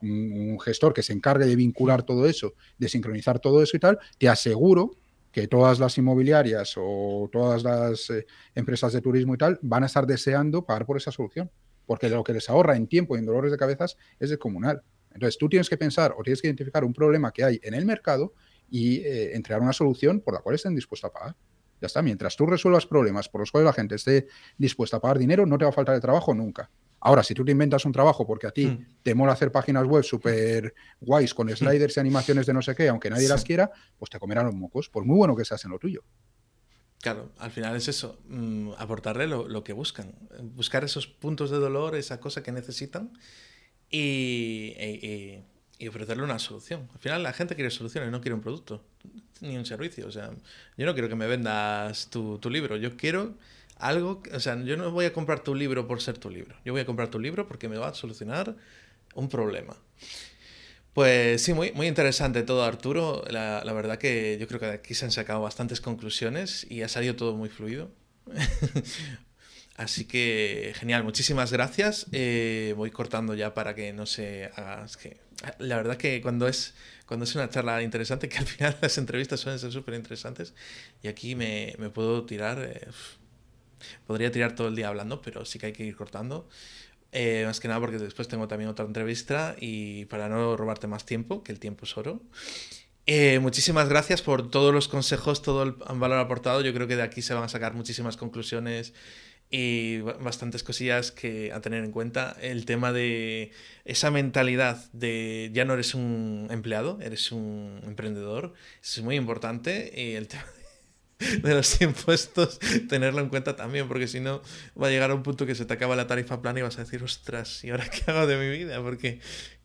un, gestor que se encargue de vincular todo eso, de sincronizar todo eso y tal, te aseguro que todas las inmobiliarias o todas las eh, empresas de turismo y tal van a estar deseando pagar por esa solución, porque lo que les ahorra en tiempo y en dolores de cabezas es descomunal. Entonces tú tienes que pensar o tienes que identificar un problema que hay en el mercado y eh, entregar una solución por la cual estén dispuestos a pagar. Ya está, mientras tú resuelvas problemas por los cuales la gente esté dispuesta a pagar dinero, no te va a faltar de trabajo nunca. Ahora, si tú te inventas un trabajo porque a ti mm. te mola hacer páginas web súper guays con mm. sliders y animaciones de no sé qué, aunque nadie las quiera, pues te comerán los mocos, por muy bueno que seas en lo tuyo.
Claro, al final es eso, mm, aportarle lo, que buscan, buscar esos puntos de dolor, esa cosa que necesitan y, e, y, ofrecerle una solución. Al final la gente quiere soluciones, no quiere un producto ni un servicio. O sea, yo no quiero que me vendas tu, tu libro, yo quiero algo, o sea, yo no voy a comprar tu libro por ser tu libro. Yo voy a comprar tu libro porque me va a solucionar un problema. Pues sí, muy, muy interesante todo, Arturo. La, la, verdad que yo creo que aquí se han sacado bastantes conclusiones y ha salido todo muy fluido. Así que genial, muchísimas gracias. Eh, voy cortando ya para que no se haga. que la verdad que cuando es, cuando es una charla interesante, que al final las entrevistas suelen ser súper interesantes, y aquí me, me puedo tirar. Eh, Podría tirar todo el día hablando, pero sí que hay que ir cortando. Eh, más que nada porque después tengo también otra entrevista y para no robarte más tiempo, que el tiempo es oro. Eh, muchísimas gracias por todos los consejos, todo el valor aportado. Yo creo que de aquí se van a sacar muchísimas conclusiones y bastantes cosillas que a tener en cuenta. El tema de esa mentalidad de ya no eres un empleado, eres un emprendedor, es muy importante. Y el tema de los impuestos, tenerlo en cuenta también, porque si no va a llegar a un punto que se te acaba la tarifa plana y vas a decir, ostras, ¿y ahora qué hago de mi vida? Porque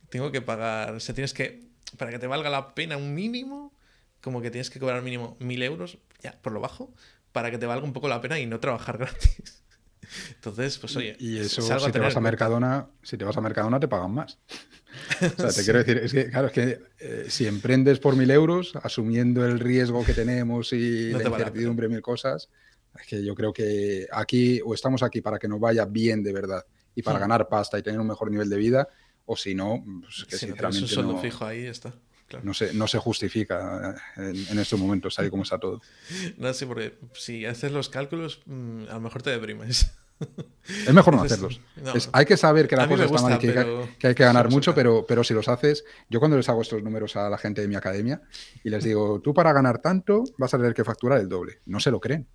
tengo que pagar, o sea, tienes que, para que te valga la pena un mínimo, como que tienes que cobrar mínimo mil euros, ya, por lo bajo, para que te valga un poco la pena y no trabajar gratis. Entonces, pues oye,
y eso si te vas a Mercadona, si te vas a Mercadona te pagan más. O sea, te quiero decir, es que, claro, es que eh, si emprendes por mil euros, asumiendo el riesgo que tenemos y la incertidumbre, mil cosas, es que yo creo que aquí, o estamos aquí para que nos vaya bien de verdad y para hmm. ganar pasta y tener un mejor nivel de vida, o si no, pues que sinceramente.
sueldo fijo ahí está.
No, se, no se justifica en, estos momentos, ahí como está todo.
No, sí, porque si haces los cálculos, mm, a lo mejor te deprimes.
Es mejor no hacerlos. hay que saber que la cosa está mal y que, hay que ganar mucho, pero, pero si los haces, yo cuando les hago estos números a la gente de mi academia y les digo, tú para ganar tanto vas a tener que facturar el doble. No se lo creen.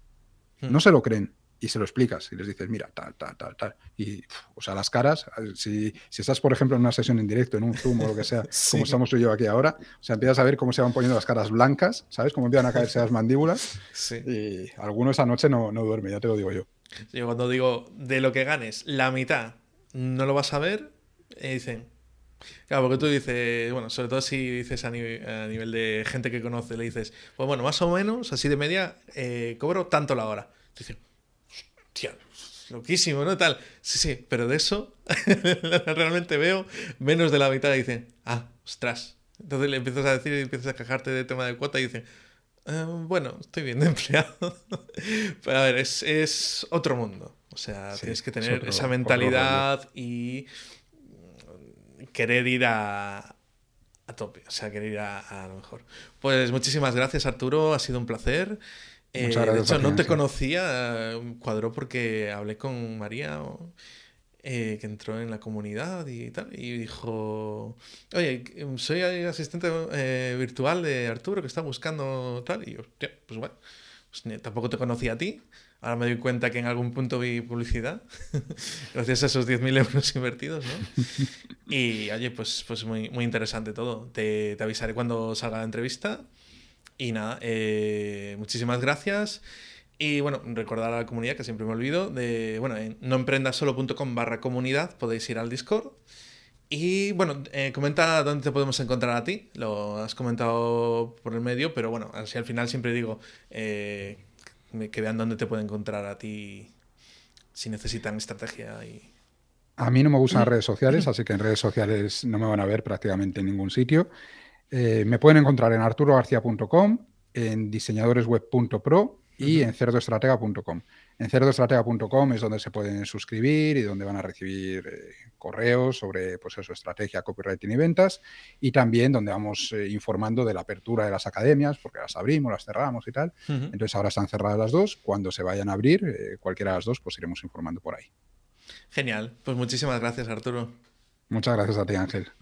Hmm. No se lo creen y se lo explicas y les dices, mira, tal, tal, tal, tal. Y, o sea, las caras, si, si, estás, por ejemplo, en una sesión en directo, en un Zoom o lo que sea, como estamos tú y yo aquí ahora, o sea, empiezas a ver cómo se van poniendo las caras blancas, ¿sabes? Cómo empiezan a caerse las mandíbulas. Sí. Y algunos esa noche no, no duerme, ya te lo digo yo.
Yo cuando digo, de lo que ganes, la mitad no lo vas a ver, y dicen, Claro, porque tú dices, bueno, sobre todo si dices a nivel, de gente que conoce, le dices, pues bueno, más o menos, así de media, eh, cobro tanto la hora. Dices, loquísimo, ¿no? Tal. Sí, sí, pero de eso realmente veo menos de la mitad y dicen, ah, ostras. Entonces le empiezas a decir y empiezas a quejarte de tema de cuota y dicen, eh, bueno, estoy bien de empleado. pero a ver, es, otro mundo. O sea, tienes que tener esa mentalidad y querer ir a, a tope, o sea, querer ir a, a, lo mejor. Pues muchísimas gracias, Arturo, ha sido un placer. Eh, de hecho, no te conocía, cuadró porque hablé con María, eh, que entró en la comunidad y tal, y dijo, oye, soy asistente eh, virtual de Arturo que está buscando tal, y yo, pues bueno, pues tampoco te conocía a ti. Ahora me doy cuenta que en algún punto vi publicidad, gracias a esos 10.000 euros invertidos, ¿no? Y oye, pues, pues muy, muy interesante todo. Te, te avisaré cuando salga la entrevista. Y nada, eh, muchísimas gracias. Y bueno, recordar a la comunidad, que siempre me olvido, de, bueno, en noemprendasolo.com barra comunidad podéis ir al Discord. Y bueno, eh, comenta dónde te podemos encontrar a ti. Lo has comentado por el medio, pero bueno, así al final siempre digo eh, que vean dónde te pueden encontrar a ti si necesitan estrategia y...
A mí no me gustan redes sociales, así que en redes sociales no me van a ver prácticamente en ningún sitio. Eh, me pueden encontrar en arturogarcía.com, en diseñadoresweb.pro y en cerdoestratega.com. En cerdoestratega.com es donde se pueden suscribir y donde van a recibir eh, correos sobre pues eso, estrategia, copywriting y ventas y también donde vamos eh, informando de la apertura de las academias porque las abrimos, las cerramos y tal. Entonces ahora están cerradas las dos. Cuando se vayan a abrir, cualquiera de las dos, pues iremos informando por ahí.
Genial. Pues muchísimas gracias, Arturo.
Muchas gracias a ti, Ángel.